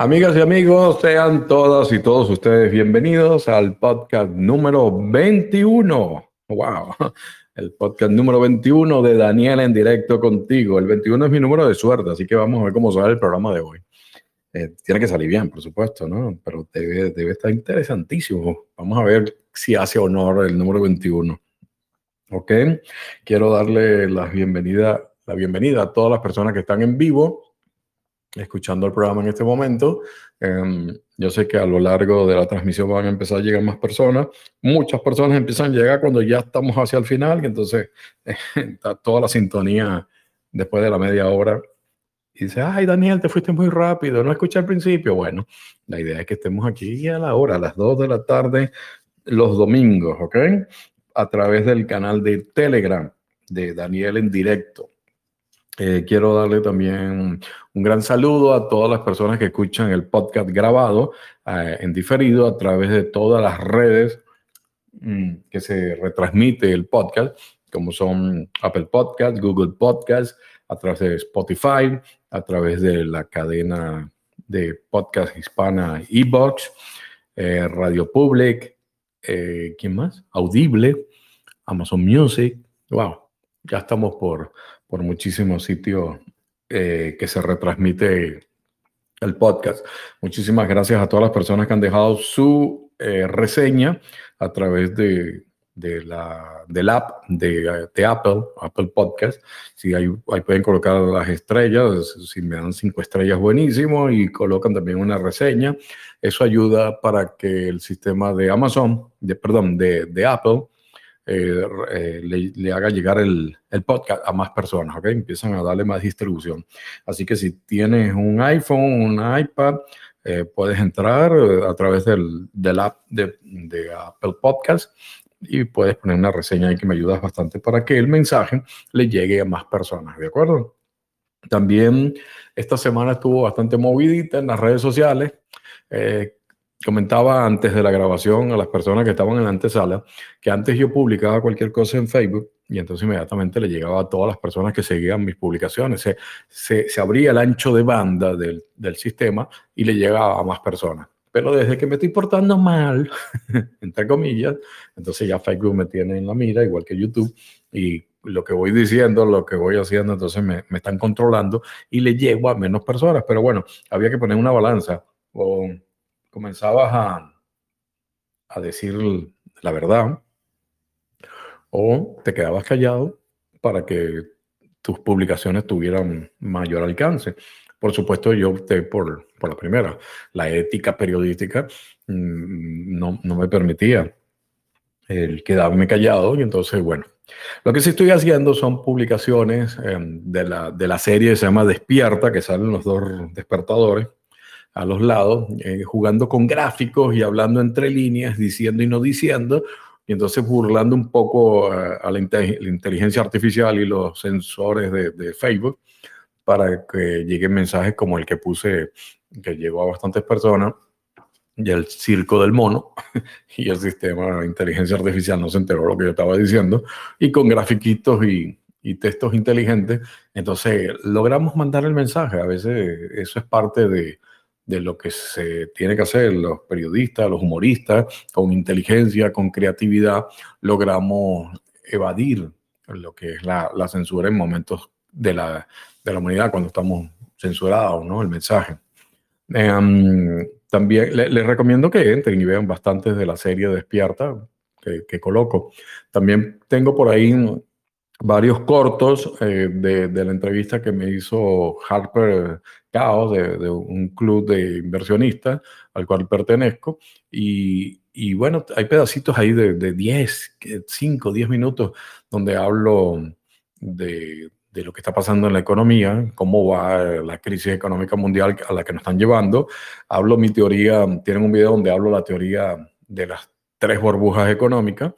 Amigas y amigos, sean todas y todos ustedes bienvenidos al podcast número 21. ¡Wow! El podcast número 21 de Daniel en directo contigo. El 21 es mi número de suerte, así que vamos a ver cómo sale el programa de hoy. Eh, tiene que salir bien, por supuesto, ¿no? Pero debe, debe estar interesantísimo. Vamos a ver si hace honor el número 21. ¿Ok? Quiero darle la bienvenida, la bienvenida a todas las personas que están en vivo escuchando el programa en este momento. Em, yo sé que a lo largo de la transmisión van a empezar a llegar más personas. Muchas personas empiezan a llegar cuando ya estamos hacia el final y entonces toda la sintonía después de la media hora. Y dice, ay Daniel, te fuiste muy rápido, no escuché al principio. Bueno, la idea es que estemos aquí a la hora, a las 2 de la tarde, los domingos, ¿ok? A través del canal de Telegram de Daniel en directo. Eh, quiero darle también un gran saludo a todas las personas que escuchan el podcast grabado eh, en diferido a través de todas las redes mm, que se retransmite el podcast, como son Apple Podcast, Google Podcast, a través de Spotify, a través de la cadena de podcast hispana Ebox, eh, Radio Public, ¿quién más? Audible, Amazon Music. Wow, ya estamos por por muchísimos sitios eh, que se retransmite el podcast. Muchísimas gracias a todas las personas que han dejado su eh, reseña a través de, de la, del app de, de, Apple, Apple Podcast. Si ahí, ahí, pueden colocar las estrellas, si me dan cinco estrellas, buenísimo, y colocan también una reseña. Eso ayuda para que el sistema de Amazon, de, perdón, de, de Apple, eh, eh, le, haga llegar el, podcast a más personas, ¿ok? Empiezan a darle más distribución. Así que si tienes un iPhone, un iPad, eh, puedes entrar a través del, del app de, de, Apple Podcast y puedes poner una reseña ahí que me ayudas bastante para que el mensaje le llegue a más personas, ¿de acuerdo? También esta semana estuvo bastante movidita en las redes sociales. Eh, comentaba antes de la grabación a las personas que estaban en la antesala que antes yo publicaba cualquier cosa en Facebook y entonces inmediatamente le llegaba a todas las personas que seguían mis publicaciones. Se, se, se abría el ancho de banda del, del, sistema y le llegaba a más personas. Pero desde que me estoy portando mal, entre comillas, entonces ya Facebook me tiene en la mira, igual que YouTube, y lo que voy diciendo, lo que voy haciendo, entonces me, me están controlando y le llego a menos personas. Pero bueno, había que poner una balanza. O, comenzabas a, a decir la verdad o te quedabas callado para que tus publicaciones tuvieran mayor alcance. Por supuesto, yo opté por, por la primera. La ética periodística mm, no, no, me permitía el quedarme callado y entonces, bueno, lo que sí estoy haciendo son publicaciones eh, de, la, de la serie que se llama Despierta, que salen los dos despertadores a los lados, eh, jugando con gráficos y hablando entre líneas, diciendo y no diciendo, y entonces burlando un poco eh, a, la, inteligencia artificial y los sensores de, de, Facebook para que lleguen mensajes como el que puse, que llegó a bastantes personas, y el circo del mono, y el sistema de inteligencia artificial no se enteró lo que yo estaba diciendo, y con grafiquitos y, y textos inteligentes, entonces logramos mandar el mensaje. A veces eso es parte de, de lo que se tiene que hacer los periodistas, los humoristas, con inteligencia, con creatividad, logramos evadir lo que es la, la censura en momentos de la, de la, humanidad, cuando estamos censurados, ¿no? El mensaje. Eh, también les le recomiendo que entren y vean bastantes de la serie Despierta que, que coloco. También tengo por ahí varios cortos eh, de, la entrevista que me hizo Harper Chaos de, de, un club de inversionistas al cual pertenezco. Y, y bueno, hay pedacitos ahí de, de 10, 5, 10 minutos donde hablo de, de, lo que está pasando en la economía, cómo va la crisis económica mundial a la que nos están llevando. Hablo mi teoría, tienen un video donde hablo la teoría de las tres burbujas económicas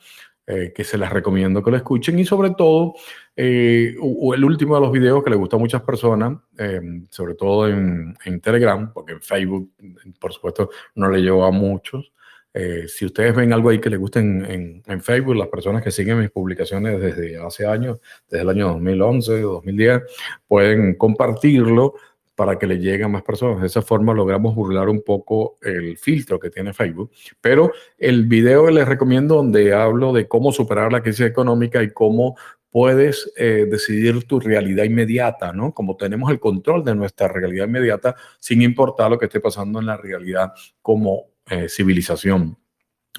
eh, que se las recomiendo que lo escuchen y sobre todo eh, el último de los videos que le gustó a muchas personas, eh, sobre todo en, en, Telegram, porque en Facebook, por supuesto, no le llegó a muchos. Eh, si ustedes ven algo ahí que les guste en, en, en, Facebook, las personas que siguen mis publicaciones desde hace años, desde el año 2011 o 2010, pueden compartirlo para que le lleguen a más personas. De esa forma logramos burlar un poco el filtro que tiene Facebook. Pero el video les recomiendo donde hablo de cómo superar la crisis económica y cómo puedes eh, decidir tu realidad inmediata, ¿no? Como tenemos el control de nuestra realidad inmediata sin importar lo que esté pasando en la realidad como eh, civilización.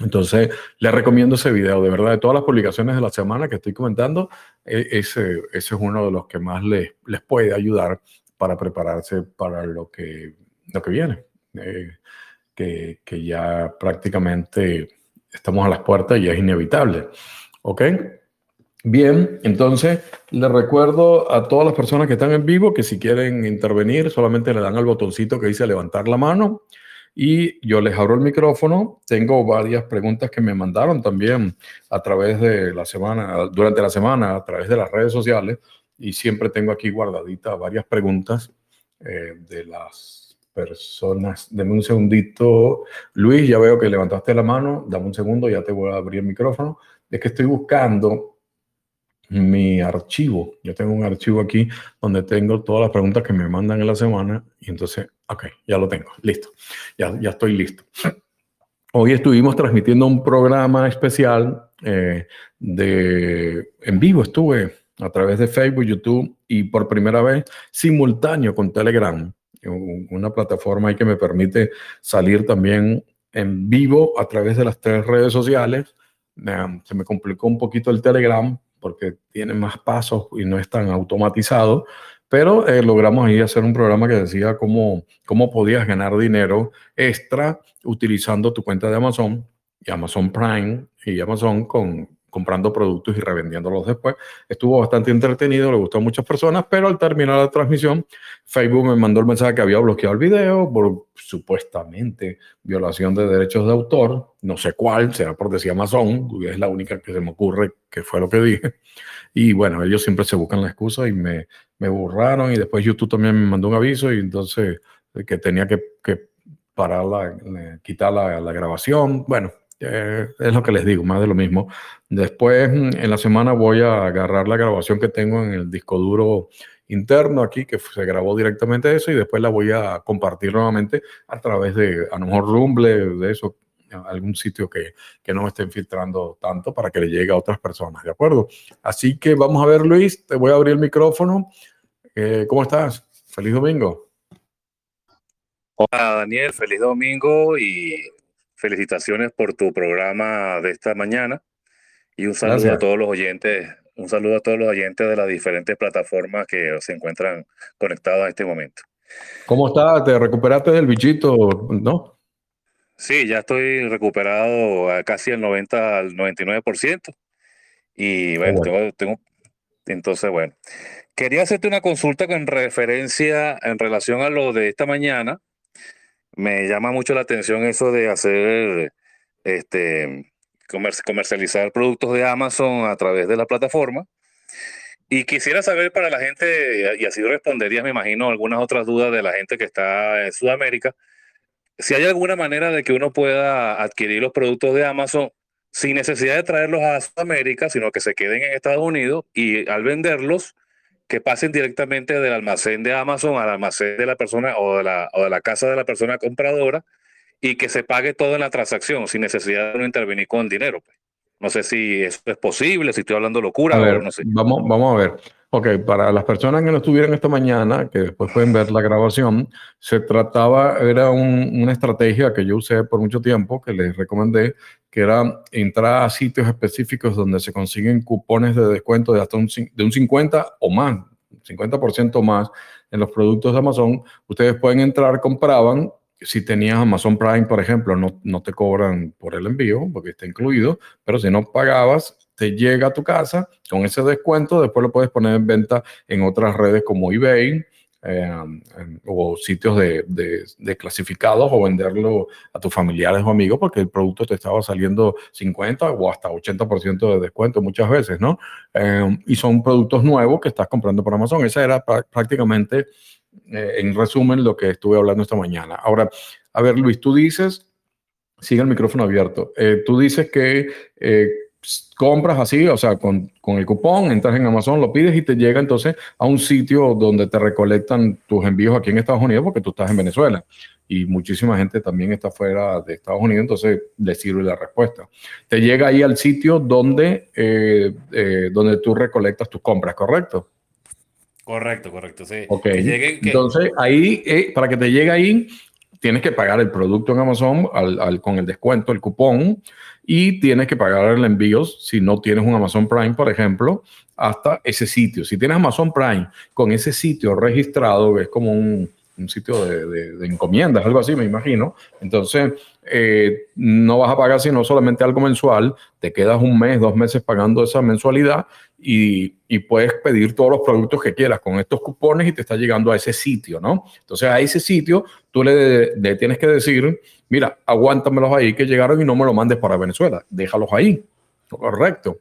Entonces, les recomiendo ese video, de verdad, de todas las publicaciones de la semana que estoy comentando, e, ese, ese es uno de los que más les, les puede ayudar para prepararse para lo que, lo que viene, eh, que, que ya prácticamente estamos a las puertas y es inevitable. ¿Ok? Bien, entonces les recuerdo a todas las personas que están en vivo que si quieren intervenir solamente le dan al botoncito que dice levantar la mano y yo les abro el micrófono. Tengo varias preguntas que me mandaron también a través de la semana, durante la semana, a través de las redes sociales y siempre tengo aquí guardaditas varias preguntas eh, de las personas. Deme un segundito. Luis, ya veo que levantaste la mano. Dame un segundo, ya te voy a abrir el micrófono. Es que estoy buscando mi archivo. Yo tengo un archivo aquí donde tengo todas las preguntas que me mandan en la semana y entonces, ok, ya lo tengo, listo, ya, ya estoy listo. Hoy estuvimos transmitiendo un programa especial eh, de en vivo, estuve a través de Facebook, YouTube y por primera vez simultáneo con Telegram, una plataforma ahí que me permite salir también en vivo a través de las tres redes sociales. se me complicó un poquito el Telegram, porque tiene más pasos y no es tan automatizado, pero eh, logramos ahí hacer un programa que decía cómo, cómo podías ganar dinero extra utilizando tu cuenta de Amazon y Amazon Prime y Amazon con, comprando productos y revendiéndolos después. Estuvo bastante entretenido, le gustó a muchas personas, pero al terminar la transmisión, Facebook me mandó el mensaje que había bloqueado el video por supuestamente violación de derechos de autor. No sé cuál, será por decir Amazon, es la única que se me ocurre que fue lo que dije. Y bueno, ellos siempre se buscan la excusa y me, me burraron y después YouTube también me mandó un aviso y entonces eh, que tenía que, que parar la, quitar la, la grabación. Bueno, es lo que les digo, más de lo mismo. Después, mm, en la semana voy a agarrar la grabación que tengo en el disco duro interno aquí, que se grabó directamente eso, y después la voy a compartir nuevamente a través de, a lo mejor Rumble, de eso, algún sitio que, que no me estén filtrando tanto para que le llegue a otras personas, ¿de acuerdo? Así que vamos a ver, Luis, te voy a abrir el micrófono. Eh, ¿Cómo estás? Feliz domingo. Hola, Daniel, feliz domingo y felicitaciones por tu programa de esta mañana y un saludo a todos los oyentes, un saludo a todos los oyentes de las diferentes plataformas que se encuentran conectados a este momento. ¿Cómo estás? ¿Te recuperaste del bichito? ¿No? Sí, ya estoy recuperado a casi el 90 al 99%. Y bueno, Tengo, tengo, entonces, bueno, quería hacerte una consulta con referencia en relación a lo de esta mañana, me llama mucho la atención eso de hacer, este, comercializar productos de Amazon a través de la plataforma. Y quisiera saber para la gente, y así respondería, me imagino, algunas otras dudas de la gente que está en Sudamérica, si hay alguna manera de que uno pueda adquirir los productos de Amazon sin necesidad de traerlos a Sudamérica, sino que se queden en Estados Unidos y al venderlos, que pasen directamente del almacén de Amazon al almacén de la persona o de la, o de la casa de la persona compradora y que se pague todo en la transacción sin necesidad de no intervenir con dinero. Pues. No sé si eso es posible, si estoy hablando locura o no sé. Vamos, vamos a ver. Ok, para las personas que no estuvieron esta mañana, que después pueden ver la grabación, se trataba, era una estrategia que yo usé por mucho tiempo, que les recomendé, que era entrar a sitios específicos donde se consiguen cupones de descuento de hasta un, de un 50 o más, 50% más en los productos de Amazon. Ustedes pueden entrar, compraban, si tenías Amazon Prime, por ejemplo, no, no te cobran por el envío, porque está incluido, pero si no pagabas, te llega a tu casa con ese descuento, después lo puedes poner en venta en otras redes como eBay eh, o sitios de, de, clasificados o venderlo a tus familiares o amigos porque el producto te estaba saliendo 50 o hasta 80% de descuento muchas veces, ¿no? Eh, y son productos nuevos que estás comprando por Amazon. Esa era prácticamente, eh, en resumen, lo que estuve hablando esta mañana. Ahora, a ver, Luis, tú dices, sigue el micrófono abierto, tú dices que compras así, o sea, con, con, el cupón, entras en Amazon, lo pides y te llega entonces a un sitio donde te recolectan tus envíos aquí en Estados Unidos porque tú estás en Venezuela y muchísima gente también está fuera de Estados Unidos, entonces le sirve la respuesta. Te llega ahí al sitio donde, eh, eh, donde tú recolectas tus compras, ¿correcto? Correcto, correcto, sí. Ok, entonces ahí, eh, para que te llegue ahí, tienes que pagar el producto en Amazon al, con el descuento, el cupón, y tienes que pagar el envío si no tienes un Amazon Prime, por ejemplo, hasta ese sitio. Si tienes Amazon Prime con ese sitio registrado, es como un, un sitio de, encomiendas, algo así, me imagino. Entonces, eh, no vas a pagar sino solamente algo mensual, te quedas un mes, dos meses pagando esa mensualidad y, puedes pedir todos los productos que quieras con estos cupones y te está llegando a ese sitio, ¿no? Entonces, a ese sitio tú le, le tienes que decir, mira, aguántamelos ahí que llegaron y no me lo mandes para Venezuela, déjalos ahí. Correcto.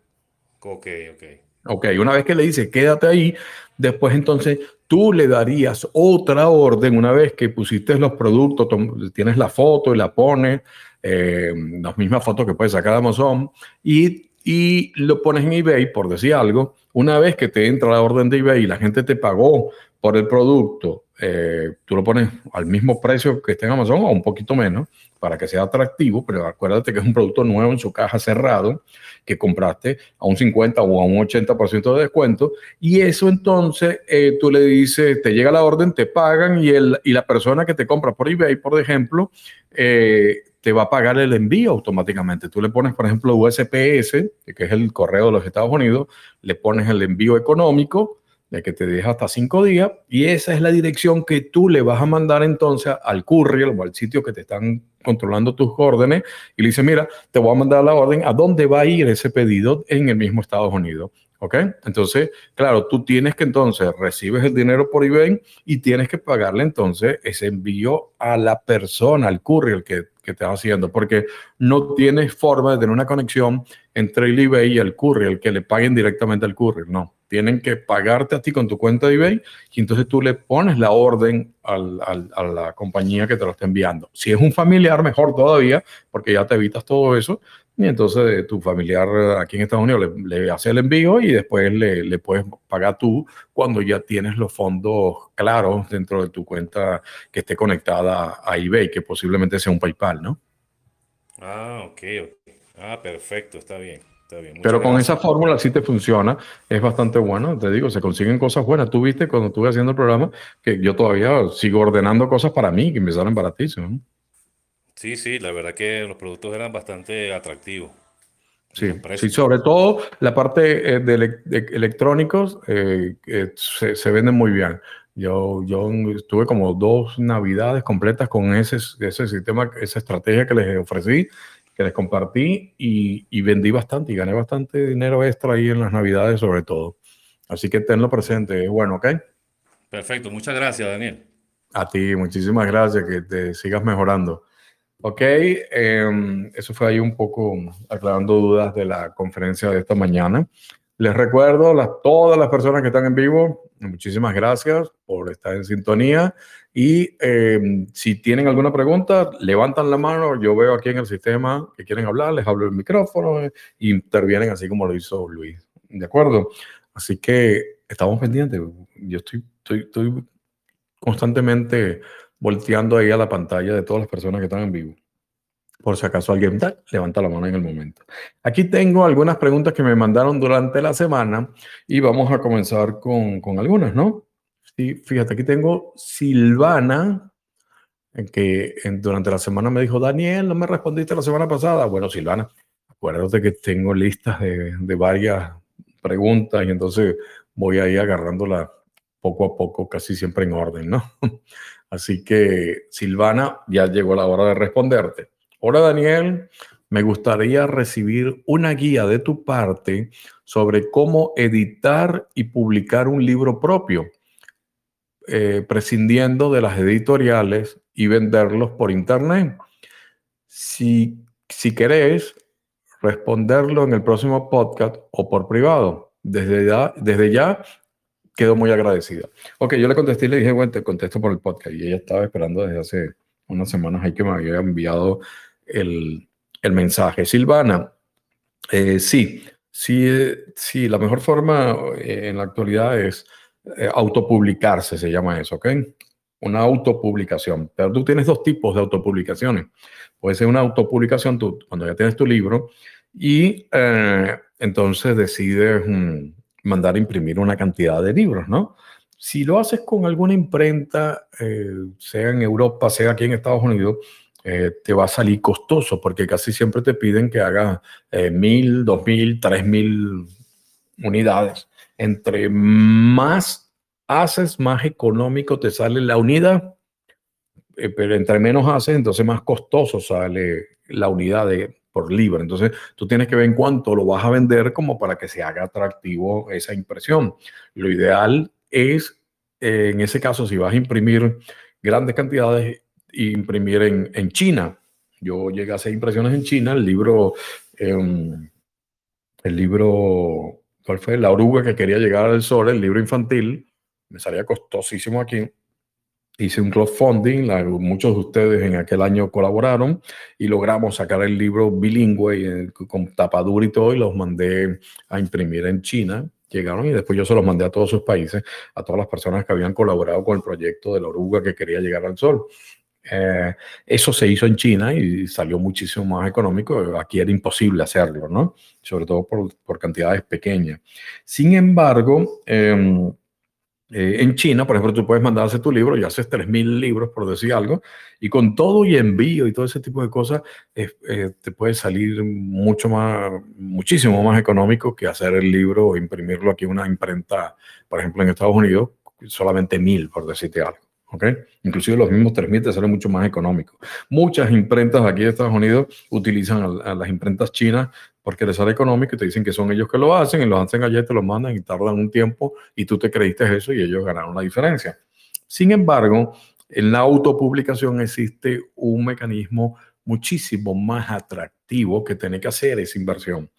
Ok, ok. Ok, una vez que le dices, quédate ahí, después entonces tú le darías otra orden una vez que pusiste los productos, tienes la foto y la pones, eh, las mismas fotos que puedes sacar de Amazon, y, y lo pones en eBay, por decir algo, una vez que te entra la orden de eBay y la gente te pagó por el producto, eh, tú lo pones al mismo precio que esté en Amazon o un poquito menos para que sea atractivo, pero acuérdate que es un producto nuevo en su caja cerrado que compraste a un 50 o a un 80% de descuento y eso entonces eh, tú le dices, te llega la orden, te pagan y, el, y la persona que te compra por eBay, por ejemplo, eh, te va a pagar el envío automáticamente. Tú le pones, por ejemplo, USPS, que es el correo de los Estados Unidos, le pones el envío económico, de que te deja hasta cinco días y esa es la dirección que tú le vas a mandar entonces al courier o al sitio que te están controlando tus órdenes y le dice, mira, te voy a mandar la orden a dónde va a ir ese pedido en el mismo Estados Unidos. ¿Ok? Entonces, claro, tú tienes que entonces recibes el dinero por eBay y tienes que pagarle entonces ese envío a la persona, al courier que, que te está haciendo, porque no tienes forma de tener una conexión entre el eBay y el courier, que le paguen directamente al courier, no tienen que pagarte a ti con tu cuenta de eBay y entonces tú le pones la orden al, a la compañía que te lo está enviando. Si es un familiar, mejor todavía, porque ya te evitas todo eso. Y entonces tu familiar aquí en Estados Unidos le, hace el envío y después le, le, puedes pagar tú cuando ya tienes los fondos claros dentro de tu cuenta que esté conectada a eBay, que posiblemente sea un PayPal, ¿no? Ah, ok. Ah, perfecto, está bien. Pero con esa fórmula sí te funciona, es bastante bueno, te digo, se consiguen cosas buenas. Tú viste cuando estuve haciendo el programa que yo todavía sigo ordenando cosas para mí que me salen baratísimos. Sí, sí, la verdad que los productos eran bastante atractivos. Sí, sí, sobre todo la parte eh, de, electrónicos eh, se, se, venden muy bien. Yo, yo estuve como dos navidades completas con ese, ese sistema, esa estrategia que les ofrecí que les compartí y, vendí bastante y gané bastante dinero extra ahí en las navidades sobre todo. Así que tenlo presente, es bueno, ¿ok? Perfecto, muchas gracias Daniel. A ti, muchísimas gracias, que te sigas mejorando. Ok, em, eso fue ahí un poco aclarando dudas de la conferencia de esta mañana. Les recuerdo a todas las personas que están en vivo, muchísimas gracias por estar en sintonía. Y em, si tienen alguna pregunta, levantan la mano. Yo veo aquí en el sistema que quieren hablar, les hablo el micrófono e intervienen así como lo hizo Luis. ¿De acuerdo? Así que estamos pendientes. Yo estoy, estoy, estoy constantemente volteando ahí a la pantalla de todas las personas que están en vivo por si acaso alguien levanta la mano en el momento. Aquí tengo algunas preguntas que me mandaron durante la semana y vamos a comenzar con, con algunas, ¿no? Sí, fíjate, aquí tengo Silvana, que durante la semana me dijo, Daniel, no me respondiste la semana pasada. Bueno, Silvana, acuérdate que tengo listas de, de varias preguntas y entonces voy ahí agarrándola poco a poco, casi siempre en orden, ¿no? Así que, Silvana, ya llegó la hora de responderte. Hola Daniel, me gustaría recibir una guía de tu parte sobre cómo editar y publicar un libro propio, eh, prescindiendo de las editoriales y venderlos por internet. Si, si querés, responderlo en el próximo podcast o por privado. Desde ya, desde ya quedo muy agradecida. Ok, yo le contesté y le dije, bueno, te contesto por el podcast. Y ella estaba esperando desde hace unas semanas ahí que me había enviado el, mensaje. Silvana, Eh, sí, sí, sí, la mejor forma eh, en la actualidad es eh, autopublicarse, se llama eso, ¿ok? Una autopublicación. Pero tú tienes dos tipos de autopublicaciones. Puede ser una autopublicación tú, cuando ya tienes tu libro y entonces decides mm, mandar a imprimir una cantidad de libros, ¿no? Si lo haces con alguna imprenta, sea en Europa, sea aquí en Estados Unidos, eh, te va a salir costoso porque casi siempre te piden que hagas eh, mil, dos mil, tres mil unidades. Entre más haces, más económico te sale la unidad, eh, pero entre menos haces, entonces más costoso sale la unidad de, por libro. Entonces tú tienes que ver en cuánto lo vas a vender como para que se haga atractivo esa impresión. Lo ideal es, en ese caso, si vas a imprimir grandes cantidades, imprimir en, en, China. Yo llegué a hacer impresiones en China, el libro, em, el libro, ¿cuál fue? La oruga que quería llegar al sol, el libro infantil, me salía costosísimo aquí. Hice un crowdfunding, muchos de ustedes en aquel año colaboraron y logramos sacar el libro bilingüe con tapadura y todo y los mandé a imprimir en China llegaron y después yo se los mandé a todos sus países, a todas las personas que habían colaborado con el proyecto de la oruga que quería llegar al sol. Eh, eso se hizo en China y salió muchísimo más económico. Aquí era imposible hacerlo, ¿no? Sobre todo por, por cantidades pequeñas. Sin embargo, em, eh, en China, por ejemplo, tú puedes mandarse tu libro y haces 3.000 libros, por decir algo, y con todo y envío y todo ese tipo de cosas, eh, te puede salir mucho más, muchísimo más económico que hacer el libro o imprimirlo aquí en una imprenta, por ejemplo, en Estados Unidos, solamente 1.000, por decirte algo. Inclusive los mismos 3.000 te salen mucho más económicos. Muchas imprentas aquí de Estados Unidos utilizan a, las imprentas chinas porque les sale económico y te dicen que son ellos que lo hacen y lo hacen allá y te lo mandan y tardan un tiempo y tú te creíste eso y ellos ganaron la diferencia. Sin embargo, en la autopublicación existe un mecanismo muchísimo más atractivo que tiene que hacer esa inversión.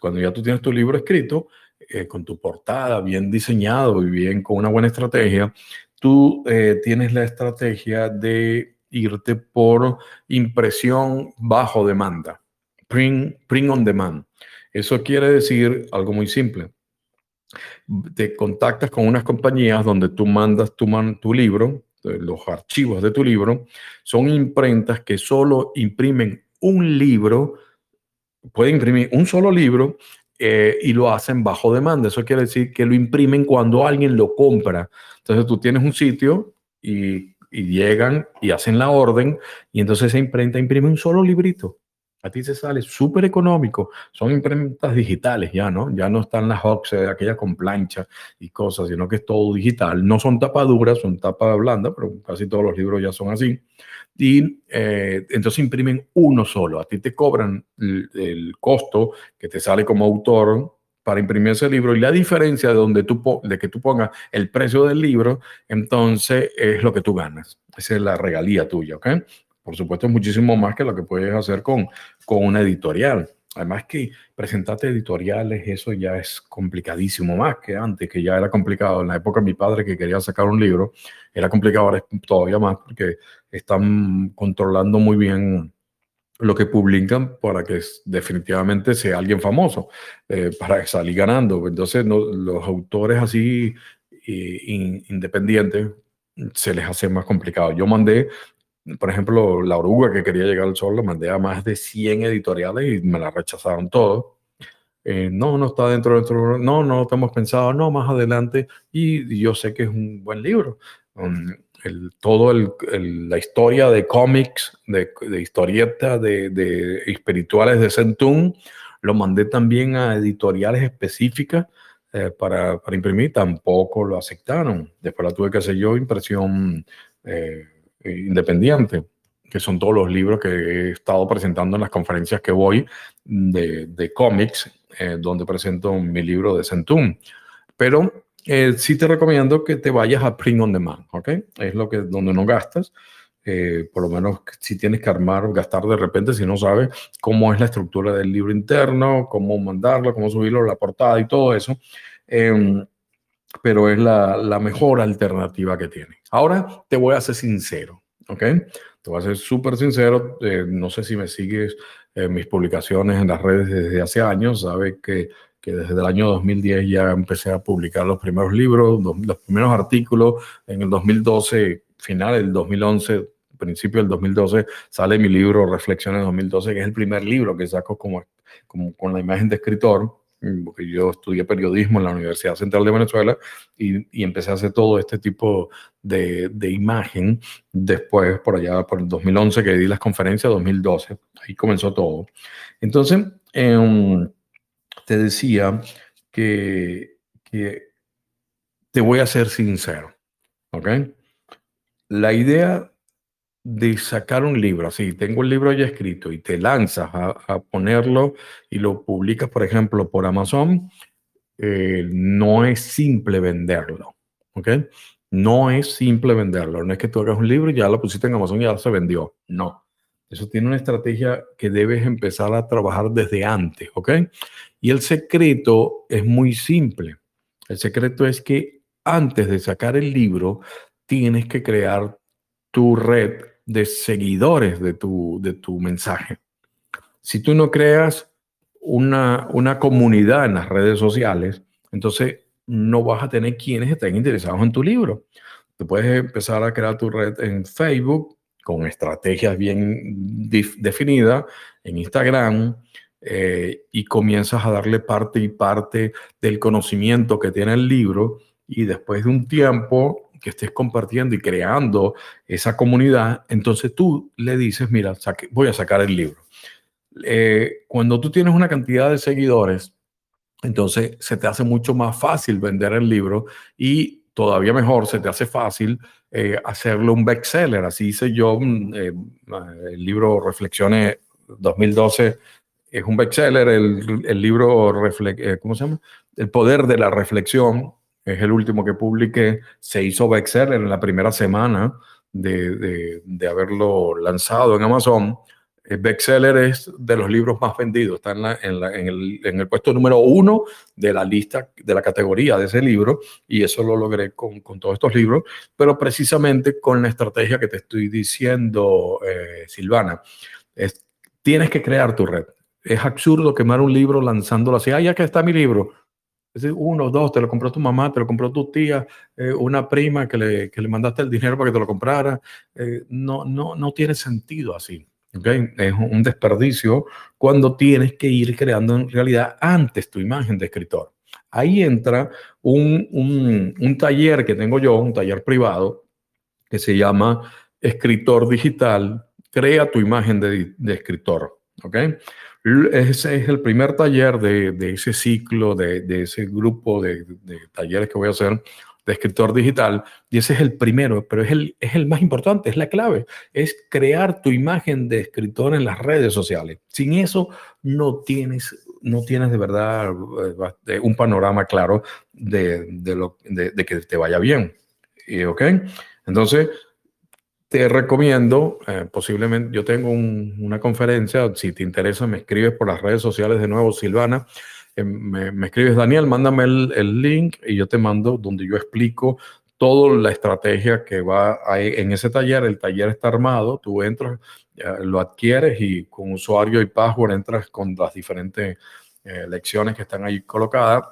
Cuando ya tú tienes tu libro escrito, eh, con tu portada bien diseñado y bien con una buena estrategia, tú eh, tienes la estrategia de irte por impresión bajo demanda, print, print on demand. Eso quiere decir algo muy simple. Te contactas con unas compañías donde tú mandas tu, tu libro, eh, los archivos de tu libro, son imprentas que solo imprimen un libro, pueden imprimir un solo libro eh, y lo hacen bajo demanda. Eso quiere decir que lo imprimen cuando alguien lo compra. Entonces tú tienes un sitio y, llegan y hacen la orden y entonces esa imprenta imprime un solo librito. A ti se sale súper económico. Son imprentas digitales ya, ¿no? Ya no están las Hawks, aquellas con plancha y cosas, sino que es todo digital. No son tapaduras, son tapa blanda, pero casi todos los libros ya son así y eh, entonces imprimen uno solo. A ti te cobran el, costo que te sale como autor para imprimir ese libro y la diferencia de donde tú de que tú pongas el precio del libro, entonces es lo que tú ganas. Esa es la regalía tuya, ¿ok? Por supuesto es muchísimo más que lo que puedes hacer con, con una editorial. Además que presentarte editoriales, eso ya es complicadísimo más que antes, que ya era complicado. En la época de mi padre que quería sacar un libro, era complicado, ahora todavía más porque están controlando muy bien lo que publican para que definitivamente sea alguien famoso, eh, para salir ganando. Entonces los autores así independientes se les hace más complicado. Yo mandé por ejemplo, La Oruga, que quería llegar al sol, lo mandé a más de 100 editoriales y me la rechazaron todos. Eh, no, no está dentro de nuestro... No, no lo hemos pensado, no, más adelante. Y, yo sé que es un buen libro. Um, el, todo el, la historia de cómics, de, historietas, de, de, espirituales de Centún, lo mandé también a editoriales específicas eh, para, para, imprimir, tampoco lo aceptaron. Después la tuve que hacer yo, impresión eh, independiente, que son todos los libros que he estado presentando en las conferencias que voy de, de cómics, eh, donde presento mi libro de Centum. Pero eh, sí te recomiendo que te vayas a print on demand, ¿ok? Es lo que donde no gastas. Eh, por lo menos si tienes que armar, gastar de repente, si no sabes cómo es la estructura del libro interno, cómo mandarlo, cómo subirlo, la portada y todo eso. Em, pero es la, la, mejor alternativa que tiene. Ahora te voy a ser sincero, ¿ok? Te voy a ser súper sincero, eh, no sé si me sigues en mis publicaciones en las redes desde hace años, sabes que, que, desde el año 2010 ya empecé a publicar los primeros libros, los primeros artículos, en el 2012, final del 2011, principio del 2012, sale mi libro Reflexiones 2012, que es el primer libro que saco como, como con la imagen de escritor porque yo estudié periodismo en la Universidad Central de Venezuela y, empecé a hacer todo este tipo de, imagen después, por allá, por el 2011, que di las conferencias, 2012, ahí comenzó todo. Entonces, eh, te decía que, que te voy a ser sincero, ¿ok? La idea de sacar un libro, así, tengo el libro ya escrito y te lanzas a, ponerlo y lo publicas, por ejemplo, por Amazon, eh, no es simple venderlo, ¿ok? No es simple venderlo, no es que tú hagas un libro y ya lo pusiste en Amazon y ya se vendió, no. Eso tiene una estrategia que debes empezar a trabajar desde antes, ¿ok? Y el secreto es muy simple. El secreto es que antes de sacar el libro, tienes que crear tu red de seguidores de tu, de tu mensaje. Si tú no creas una, una comunidad en las redes sociales, entonces no vas a tener quienes estén interesados en tu libro. Tú puedes empezar a crear tu red en Facebook con estrategias bien definidas, en Instagram, eh, y comienzas a darle parte y parte del conocimiento que tiene el libro, y después de un tiempo que estés compartiendo y creando esa comunidad, entonces tú le dices, mira, voy a sacar el libro. Eh, cuando tú tienes una cantidad de seguidores, entonces se te hace mucho más fácil vender el libro y todavía mejor se te hace fácil eh, hacerlo un bestseller. Así hice yo mm, eh, el libro Reflexiones 2012 es un bestseller, el, el libro, ¿cómo se llama? El poder de la reflexión es el último que publiqué, se hizo bestseller en la primera semana de, de, haberlo lanzado en Amazon. El bestseller es de los libros más vendidos, está en, la, en, el, en, el, puesto número uno de la lista, de la categoría de ese libro, y eso lo logré con, con todos estos libros, pero precisamente con la estrategia que te estoy diciendo, eh, Silvana. Es, tienes que crear tu red. Es absurdo quemar un libro lanzándolo así, ah, ya que está mi libro uno, dos, te lo compró tu mamá, te lo compró tu tía, eh, una prima que le, que le, mandaste el dinero para que te lo comprara. Eh, no, no, no tiene sentido así. ¿okay? Es un desperdicio cuando tienes que ir creando en realidad antes tu imagen de escritor. Ahí entra un, un, un taller que tengo yo, un taller privado, que se llama Escritor Digital, crea tu imagen de, de escritor. ¿ok? Ese es el primer taller de, de ese ciclo, de, de ese grupo de, de, talleres que voy a hacer de escritor digital. Y ese es el primero, pero es el, es el más importante, es la clave. Es crear tu imagen de escritor en las redes sociales. Sin eso no tienes, no tienes de verdad eh, un panorama claro de, de, lo, de, de que te vaya bien. ¿Ok? Entonces, te recomiendo, eh, posiblemente, yo tengo un, una conferencia, si te interesa, me escribes por las redes sociales de nuevo, Silvana, eh, me, me, escribes, Daniel, mándame el, el, link y yo te mando donde yo explico toda la estrategia que va ahí en ese taller. El taller está armado, tú entras, lo adquieres y con usuario y password entras con las diferentes eh, lecciones que están ahí colocadas.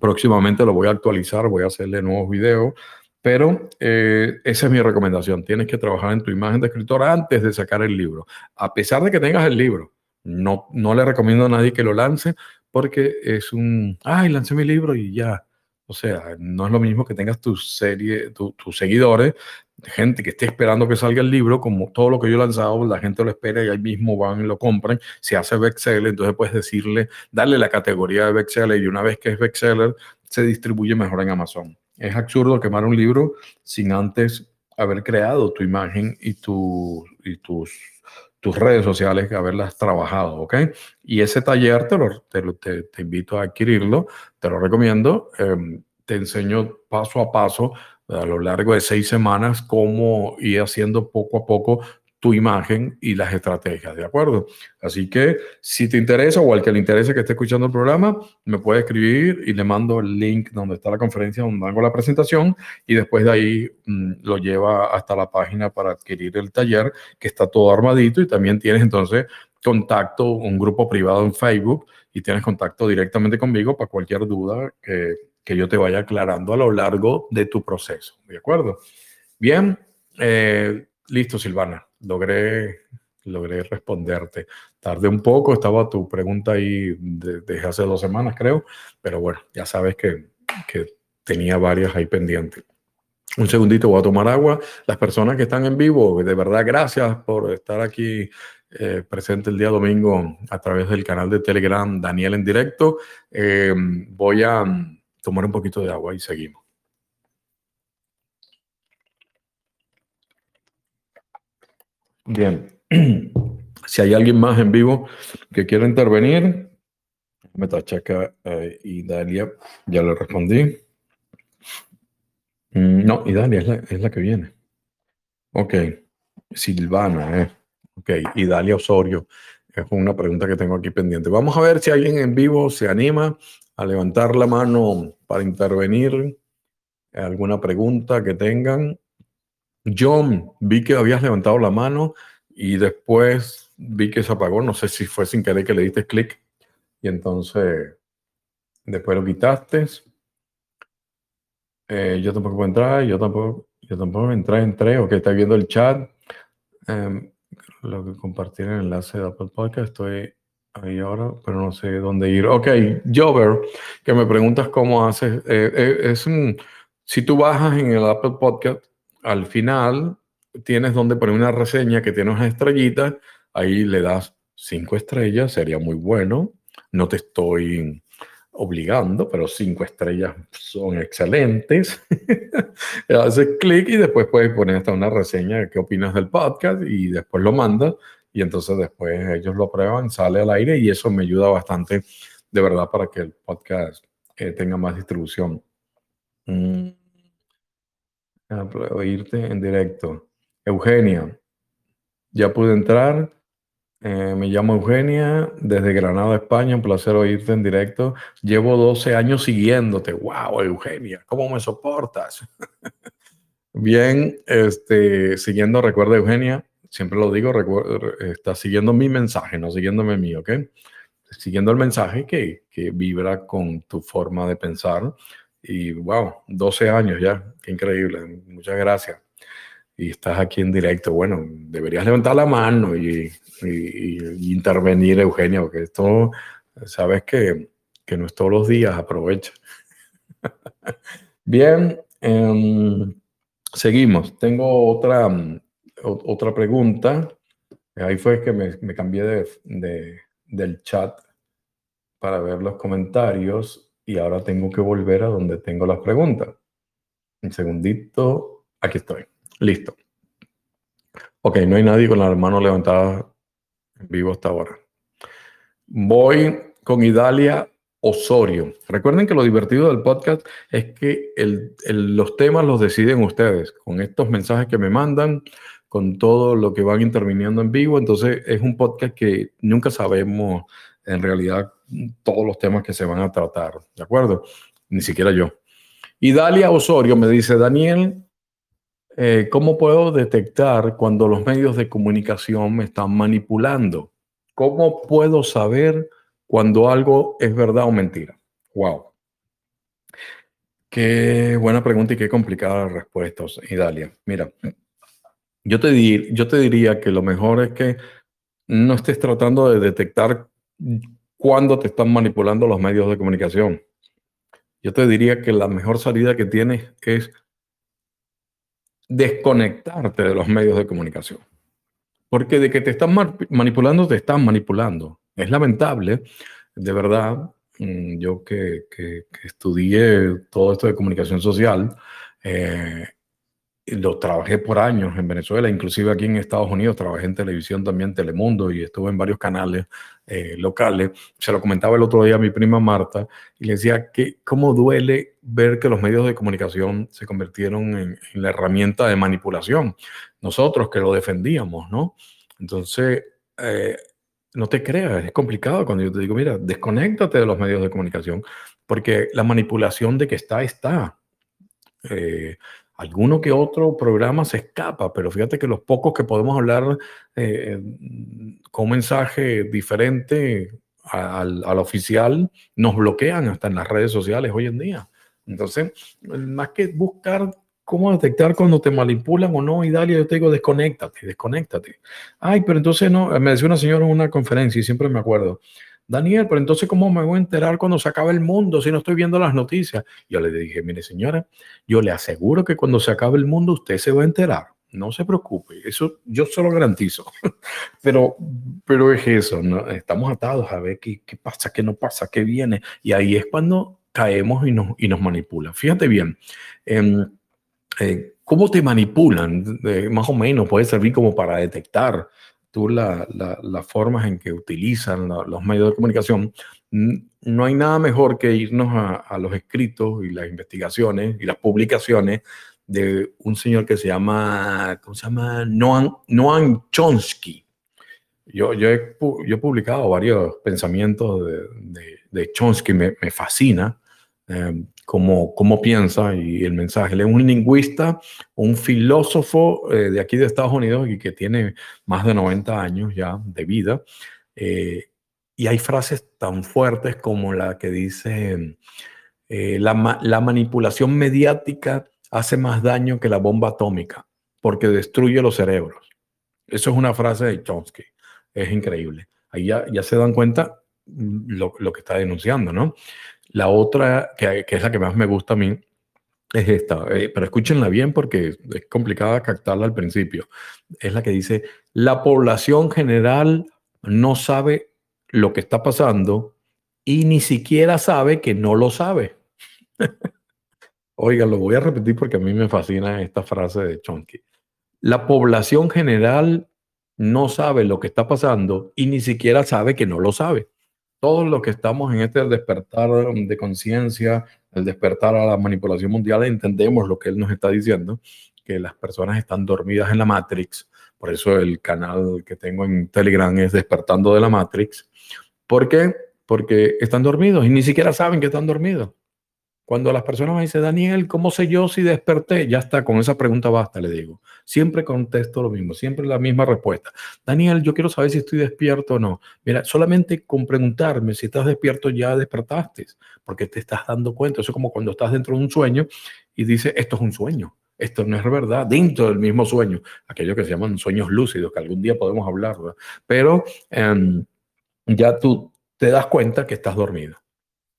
Próximamente lo voy a actualizar, voy a hacerle nuevos videos pero eh, esa es mi recomendación. Tienes que trabajar en tu imagen de escritor antes de sacar el libro. A pesar de que tengas el libro, no, no le recomiendo a nadie que lo lance porque es un, ay, lancé mi libro y ya. O sea, no es lo mismo que tengas tu serie, tus seguidores, gente que esté esperando que salga el libro, como todo lo que yo he lanzado, la gente lo espera y ahí mismo van y lo compran. Se hace bestseller, entonces puedes decirle, darle la categoría de bestseller y una vez que es bestseller, se distribuye mejor en Amazon. Es absurdo quemar un libro sin antes haber creado tu imagen y, tu, y tus, redes sociales, haberlas trabajado, ¿ok? Y ese taller te, lo, te, te, invito a adquirirlo, te lo recomiendo. Eh, te enseño paso a paso a lo largo de seis semanas cómo ir haciendo poco a poco tu imagen y las estrategias, ¿de acuerdo? Así que si te interesa o al que le interese que esté escuchando el programa, me puede escribir y le mando el link donde está la conferencia, donde hago la presentación y después de ahí mm, lo lleva hasta la página para adquirir el taller que está todo armadito y también tienes entonces contacto, un grupo privado en Facebook y tienes contacto directamente conmigo para cualquier duda que, que yo te vaya aclarando a lo largo de tu proceso, ¿de acuerdo? Bien, eh, listo Silvana logré, logré responderte. Tardé un poco, estaba tu pregunta ahí desde hace dos semanas, creo, pero bueno, ya sabes que, que tenía varias ahí pendientes. Un segundito, voy a tomar agua. Las personas que están en vivo, de verdad, gracias por estar aquí eh, presente el día domingo a través del canal de Telegram Daniel en directo. Eh, voy a tomar un poquito de agua y seguimos. Bien. Si hay alguien más en vivo que quiera intervenir, me tachaca eh, y Dalia, ya le respondí. Mm, no, Idalia es la, es la que viene. Ok. Silvana, eh. Ok. Idalia Osorio. Es una pregunta que tengo aquí pendiente. Vamos a ver si alguien en vivo se anima a levantar la mano para intervenir. Alguna pregunta que tengan. John, vi que habías levantado la mano y después vi que se apagó. No sé si fue sin querer que le diste clic y entonces después lo quitaste. Eh, yo tampoco puedo entrar, yo tampoco, yo tampoco entré, entré, ok, está viendo el chat. Em, lo que compartir el enlace de Apple Podcast, estoy ahí ahora, pero no sé dónde ir. Ok, Jover, que me preguntas cómo haces, eh, eh, es un, si tú bajas en el Apple Podcast, al final tienes donde poner una reseña que tiene unas estrellitas, ahí le das cinco estrellas, sería muy bueno. No te estoy obligando, pero cinco estrellas son excelentes. Haces clic y después puedes poner hasta una reseña de qué opinas del podcast y después lo mandas y entonces después ellos lo prueban, sale al aire y eso me ayuda bastante de verdad para que el podcast eh, tenga más distribución. Mm. Oírte en directo. Eugenia, ya pude entrar. Eh, me llamo Eugenia, desde Granada, España. Un placer oírte en directo. Llevo 12 años siguiéndote. ¡Wow, Eugenia! ¿Cómo me soportas? Bien, este, siguiendo, recuerda, Eugenia, siempre lo digo, está siguiendo mi mensaje, no siguiéndome mí, ¿ok? Siguiendo el mensaje que, que vibra con tu forma de pensar y wow, 12 años ya, increíble, muchas gracias. Y estás aquí en directo, bueno, deberías levantar la mano y, intervenir, Eugenio, porque esto, sabes que, que, no es todos los días, aprovecha. Bien, em, seguimos. Tengo otra, otra pregunta. Ahí fue que me, me cambié de, de, del chat para ver los comentarios y ahora tengo que volver a donde tengo las preguntas. Un segundito, aquí estoy, listo. Ok, no hay nadie con la mano levantada en vivo hasta ahora. Voy con Idalia Osorio. Recuerden que lo divertido del podcast es que los temas los deciden ustedes, con estos mensajes que me mandan, con todo lo que van interviniendo en vivo. Entonces es un podcast que nunca sabemos en realidad todos los temas que se van a tratar, ¿de acuerdo? Ni siquiera yo. Y Dalia Osorio me dice, Daniel, eh, ¿cómo puedo detectar cuando los medios de comunicación me están manipulando? ¿Cómo puedo saber cuando algo es verdad o mentira? Wow. Qué buena pregunta y qué complicada respuesta, Idalia. Mira, yo te, yo te diría que lo mejor es que no estés tratando de detectar cuando te están manipulando los medios de comunicación. Yo te diría que la mejor salida que tienes es desconectarte de los medios de comunicación. Porque de que te están manipulando, te están manipulando. Es lamentable, de verdad, mm, yo que, que, estudié todo esto de comunicación social, eh, lo trabajé por años en Venezuela, inclusive aquí en Estados Unidos, trabajé en televisión también, Telemundo, y estuve en varios canales eh, locales. Se lo comentaba el otro día a mi prima Marta y le decía que cómo duele ver que los medios de comunicación se convirtieron en, la herramienta de manipulación. Nosotros que lo defendíamos, ¿no? Entonces, eh, no te creas, es complicado cuando yo te digo, mira, desconéctate de los medios de comunicación, porque la manipulación de que está, está. Eh, alguno que otro programa se escapa, pero fíjate que los pocos que podemos hablar eh, con mensaje diferente al, oficial nos bloquean hasta en las redes sociales hoy en día. Entonces, más que buscar cómo detectar cuando te manipulan o no, y dale, yo te digo, desconéctate, desconéctate. Ay, pero entonces no, me decía una señora en una conferencia y siempre me acuerdo, Daniel, pero entonces, ¿cómo me voy a enterar cuando se acabe el mundo si no estoy viendo las noticias? Yo le dije, mire señora, yo le aseguro que cuando se acabe el mundo usted se va a enterar. No se preocupe, eso yo se lo garantizo. pero, pero es eso, ¿no? estamos atados a ver qué, pasa, qué no pasa, qué viene. Y ahí es cuando caemos y nos, y nos manipulan. Fíjate bien, em, eh, ¿cómo te manipulan? más o menos puede servir como para detectar tú las formas en que utilizan los medios de comunicación, no hay nada mejor que irnos a, los escritos y las investigaciones y las publicaciones de un señor que se llama, ¿cómo se llama? Noam, Noam Chomsky. Yo, yo, he, yo he publicado varios pensamientos de, de, de Chomsky, me, me fascina. Eh, cómo, piensa y el mensaje. Él es un lingüista, un filósofo eh, de aquí de Estados Unidos y que tiene más de 90 años ya de vida. Eh, y hay frases tan fuertes como la que dice, eh, la, la manipulación mediática hace más daño que la bomba atómica porque destruye los cerebros. Eso es una frase de Chomsky. Es increíble. Ahí ya, ya se dan cuenta mm, lo, lo, que está denunciando, ¿no? La otra, que, es la que más me gusta a mí, es esta, eh, pero escúchenla bien porque es complicada captarla al principio. Es la que dice, la población general no sabe lo que está pasando y ni siquiera sabe que no lo sabe. Oiga, lo voy a repetir porque a mí me fascina esta frase de Chonky. La población general no sabe lo que está pasando y ni siquiera sabe que no lo sabe todos los que estamos en este despertar de conciencia, el despertar a la manipulación mundial, entendemos lo que él nos está diciendo, que las personas están dormidas en la Matrix. Por eso el canal que tengo en Telegram es Despertando de la Matrix. ¿Por qué? Porque están dormidos y ni siquiera saben que están dormidos. Cuando las personas me dicen, Daniel, ¿cómo sé yo si desperté? Ya está, con esa pregunta basta, le digo. Siempre contesto lo mismo, siempre la misma respuesta. Daniel, yo quiero saber si estoy despierto o no. Mira, solamente con preguntarme si estás despierto ya despertaste, porque te estás dando cuenta. Eso es como cuando estás dentro de un sueño y dices, esto es un sueño. Esto no es verdad, dentro del mismo sueño, aquellos que se llaman sueños lúcidos, que algún día podemos hablar, ¿verdad? pero em, ya tú te das cuenta que estás dormido.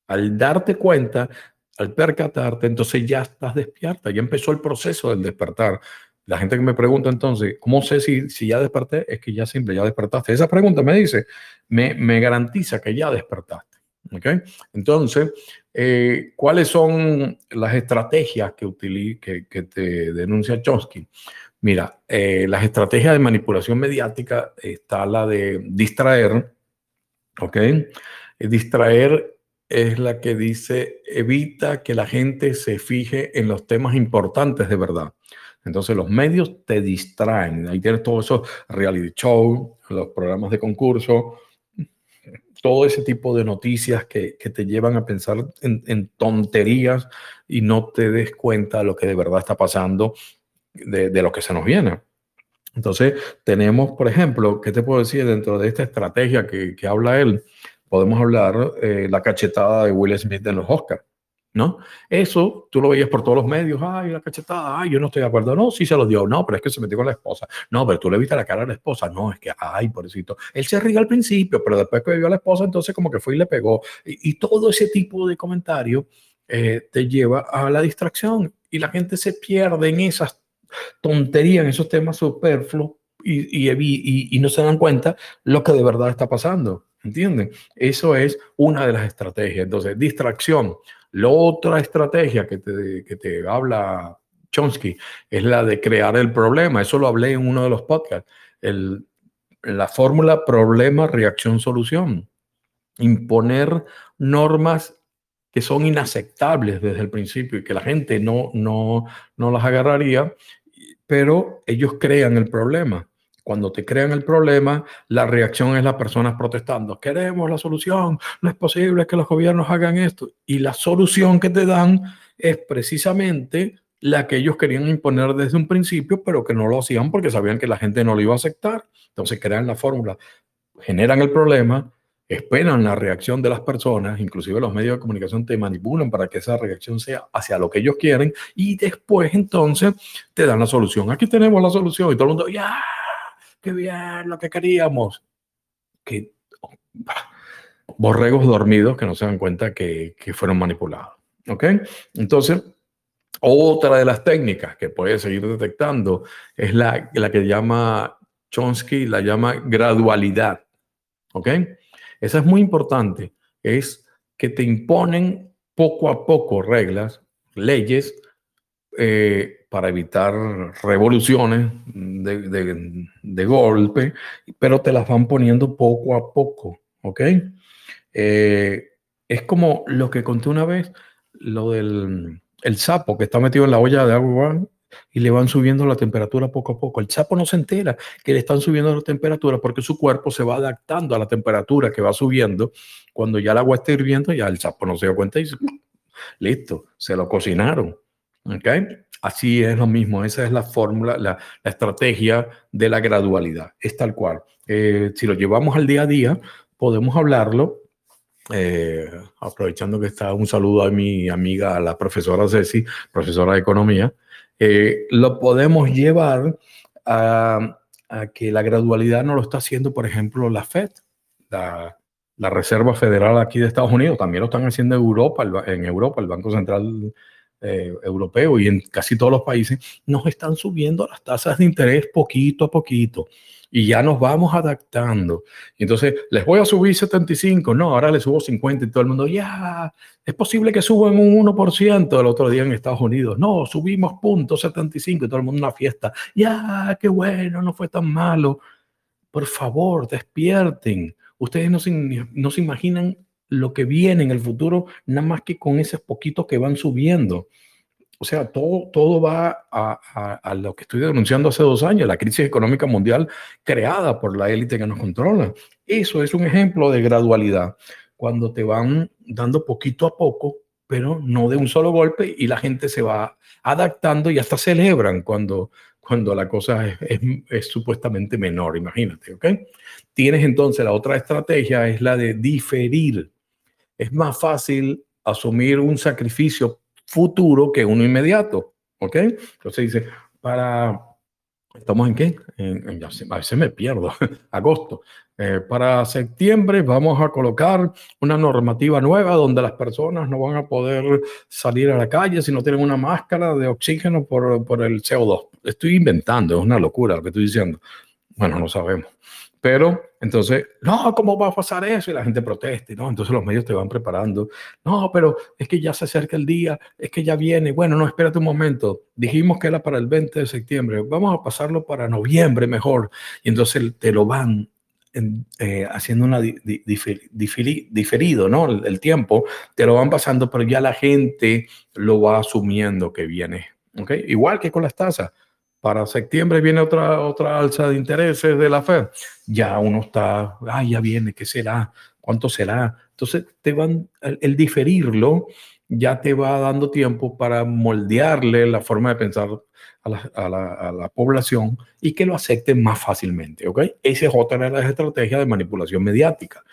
Al darte cuenta, al percatarte, entonces ya estás despierta, ya empezó el proceso del despertar. La gente que me pregunta entonces, ¿cómo sé si, si ya desperté? Es que ya simple, ya despertaste. Esa pregunta me dice, me, me garantiza que ya despertaste. ¿Okay? Entonces, eh, ¿cuáles son las estrategias que, que, que te denuncia Chomsky? Mira, eh, las estrategias de manipulación mediática está la de distraer, ¿ok? Distraer es la que dice evita que la gente se fije en los temas importantes de verdad. Entonces los medios te distraen. Ahí tienes todos esos reality shows, los programas de concurso, todo ese tipo de noticias que, te llevan a pensar en, tonterías y no te des cuenta de lo que de verdad está pasando, de, lo que se nos viene. Entonces tenemos, por ejemplo, ¿qué te puedo decir dentro de esta estrategia que, que habla él? Podemos hablar eh, la cachetada de Will Smith en los Oscars, ¿no? Eso tú lo veías por todos los medios, ay, la cachetada, ay, yo no estoy de acuerdo, no, sí se lo dio, no, pero es que se metió con la esposa, no, pero tú le viste la cara a la esposa, no, es que, ay, pobrecito, él se ríe al principio, pero después que vio a la esposa, entonces como que fue y le pegó, y, todo ese tipo de comentarios eh, te lleva a la distracción y la gente se pierde en esas tonterías, en esos temas superfluos y, y, y no se dan cuenta lo que de verdad está pasando. ¿Entienden? Eso es una de las estrategias. Entonces, distracción. La otra estrategia que te, que te habla Chomsky, es la de crear el problema. Eso lo hablé en uno de los podcasts. El, la fórmula problema, reacción, solución. Imponer normas que son inaceptables desde el principio y que la gente no, no, no las agarraría, pero ellos crean el problema. Cuando te crean el problema, la reacción es las personas protestando. Queremos la solución. No es posible que los gobiernos hagan esto. Y la solución que te dan es precisamente la que ellos querían imponer desde un principio, pero que no lo hacían porque sabían que la gente no lo iba a aceptar. Entonces crean la fórmula, generan el problema, esperan la reacción de las personas, inclusive los medios de comunicación te manipulan para que esa reacción sea hacia lo que ellos quieren y después entonces te dan la solución. Aquí tenemos la solución y todo el mundo, ya, qué bien, lo que queríamos. Que borregos dormidos que no se dan cuenta que, que fueron manipulados. ¿Ok? Entonces, otra de las técnicas que puede seguir detectando es la, la que llama Chomsky, la llama gradualidad. ¿Ok? Esa es muy importante. Es que te imponen poco a poco reglas, leyes, eh, para evitar revoluciones de, de, golpe, pero te las van poniendo poco a poco. ¿Ok? Eh, es como lo que conté una vez, lo del el sapo que está metido en la olla de agua y le van subiendo la temperatura poco a poco. El sapo no se entera que le están subiendo la temperatura porque su cuerpo se va adaptando a la temperatura que va subiendo. Cuando ya el agua está hirviendo, ya el sapo no se da cuenta y dice, listo, se lo cocinaron. ¿Okay? Así es lo mismo, esa es la fórmula, la, estrategia de la gradualidad. Es tal cual. Eh, si lo llevamos al día a día, podemos hablarlo eh, aprovechando que está un saludo a mi amiga, la profesora Ceci, profesora de economía, eh, lo podemos llevar a, que la gradualidad no lo está haciendo, por ejemplo, la FED, la, Reserva Federal aquí de Estados Unidos, también lo están haciendo en Europa, en Europa, el Banco Central eh, Europeo y en casi todos los países, nos están subiendo las tasas de interés poquito a poquito y ya nos vamos adaptando. Y entonces, les voy a subir 75, no, ahora les subo 50 y todo el mundo, ya, es posible que suban un 1% el otro día en Estados Unidos. No, subimos punto 75 y todo el mundo una fiesta. Ya, qué bueno, no fue tan malo. Por favor, despierten. Ustedes no se, no se imaginan lo que viene en el futuro, nada más que con esos poquitos que van subiendo. O sea, todo, todo va a, lo que estoy denunciando hace dos años, la crisis económica mundial creada por la élite que nos controla. Eso es un ejemplo de gradualidad, cuando te van dando poquito a poco, pero no de un solo golpe y la gente se va adaptando y hasta celebran cuando, cuando la cosa es, es supuestamente menor, imagínate, ¿ok? Tienes entonces la otra estrategia, es la de diferir. Es más fácil asumir un sacrificio futuro que uno inmediato. ¿Ok? Entonces dice, para, ¿estamos en qué? En, ya a veces me pierdo, agosto. Eh, para septiembre vamos a colocar una normativa nueva donde las personas no van a poder salir a la calle si no tienen una máscara de oxígeno por, por el CO2. Estoy inventando, es una locura lo que estoy diciendo. Bueno, no sabemos. Pero entonces, no, ¿cómo va a pasar eso? Y la gente protesta, ¿no? Entonces los medios te van preparando. No, pero es que ya se acerca el día, es que ya viene. Bueno, no, espérate un momento. Dijimos que era para el 20 de septiembre. Vamos a pasarlo para noviembre mejor. Y entonces te lo van eh, haciendo una diferido, ¿no? El, tiempo, te lo van pasando, pero ya la gente lo va asumiendo que viene. ¿Ok? Igual que con las tasas para septiembre viene otra, otra alza de intereses de la Fed, ya uno está, ah, ya viene, ¿qué será? ¿Cuánto será? Entonces, te van, el, diferirlo ya te va dando tiempo para moldearle la forma de pensar a la, a la, a la población y que lo acepten más fácilmente, ¿ok? Esa es otra de las estrategias de manipulación mediática.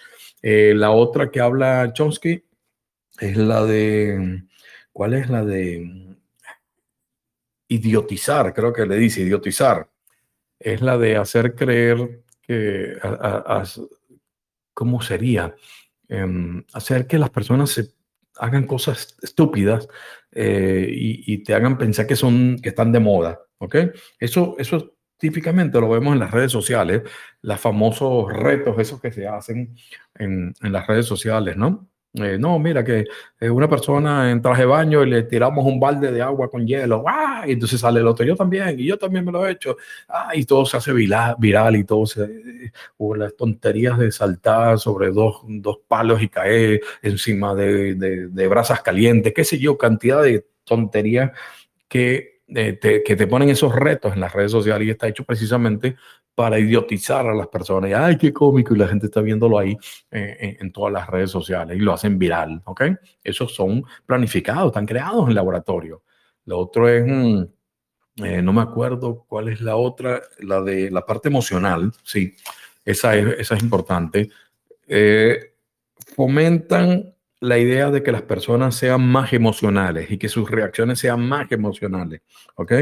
Eh, la otra que habla Chomsky es la de, ¿cuál es la de? Idiotizar, creo que le dice idiotizar, es la de hacer creer que, ¿cómo sería? Em, hacer que las personas se hagan cosas estúpidas eh, y, te hagan pensar que son, que están de moda, ¿ok? Eso, eso típicamente lo vemos en las redes sociales, los famosos retos, esos que se hacen en, en las redes sociales, ¿no? Eh, no, mira que eh, una persona en traje de baño y le tiramos un balde de agua con hielo, ¡ah! y entonces sale el otro, yo también, y yo también me lo he hecho, ¡ah! y todo se hace viral, y todo se, o las tonterías de saltar sobre dos, dos palos y caer encima de, de, de, brasas calientes, qué sé yo, cantidad de tonterías que, eh, te, que te ponen esos retos en las redes sociales y está hecho precisamente para idiotizar a las personas. Y, Ay, qué cómico, y la gente está viéndolo ahí eh, en, todas las redes sociales y lo hacen viral, ¿ok? Esos son planificados, están creados en laboratorio. Lo otro es, mm, eh, no me acuerdo cuál es la otra, la de la parte emocional, sí, esa es, esa es importante. Eh, fomentan la idea de que las personas sean más emocionales y que sus reacciones sean más emocionales, ¿ok?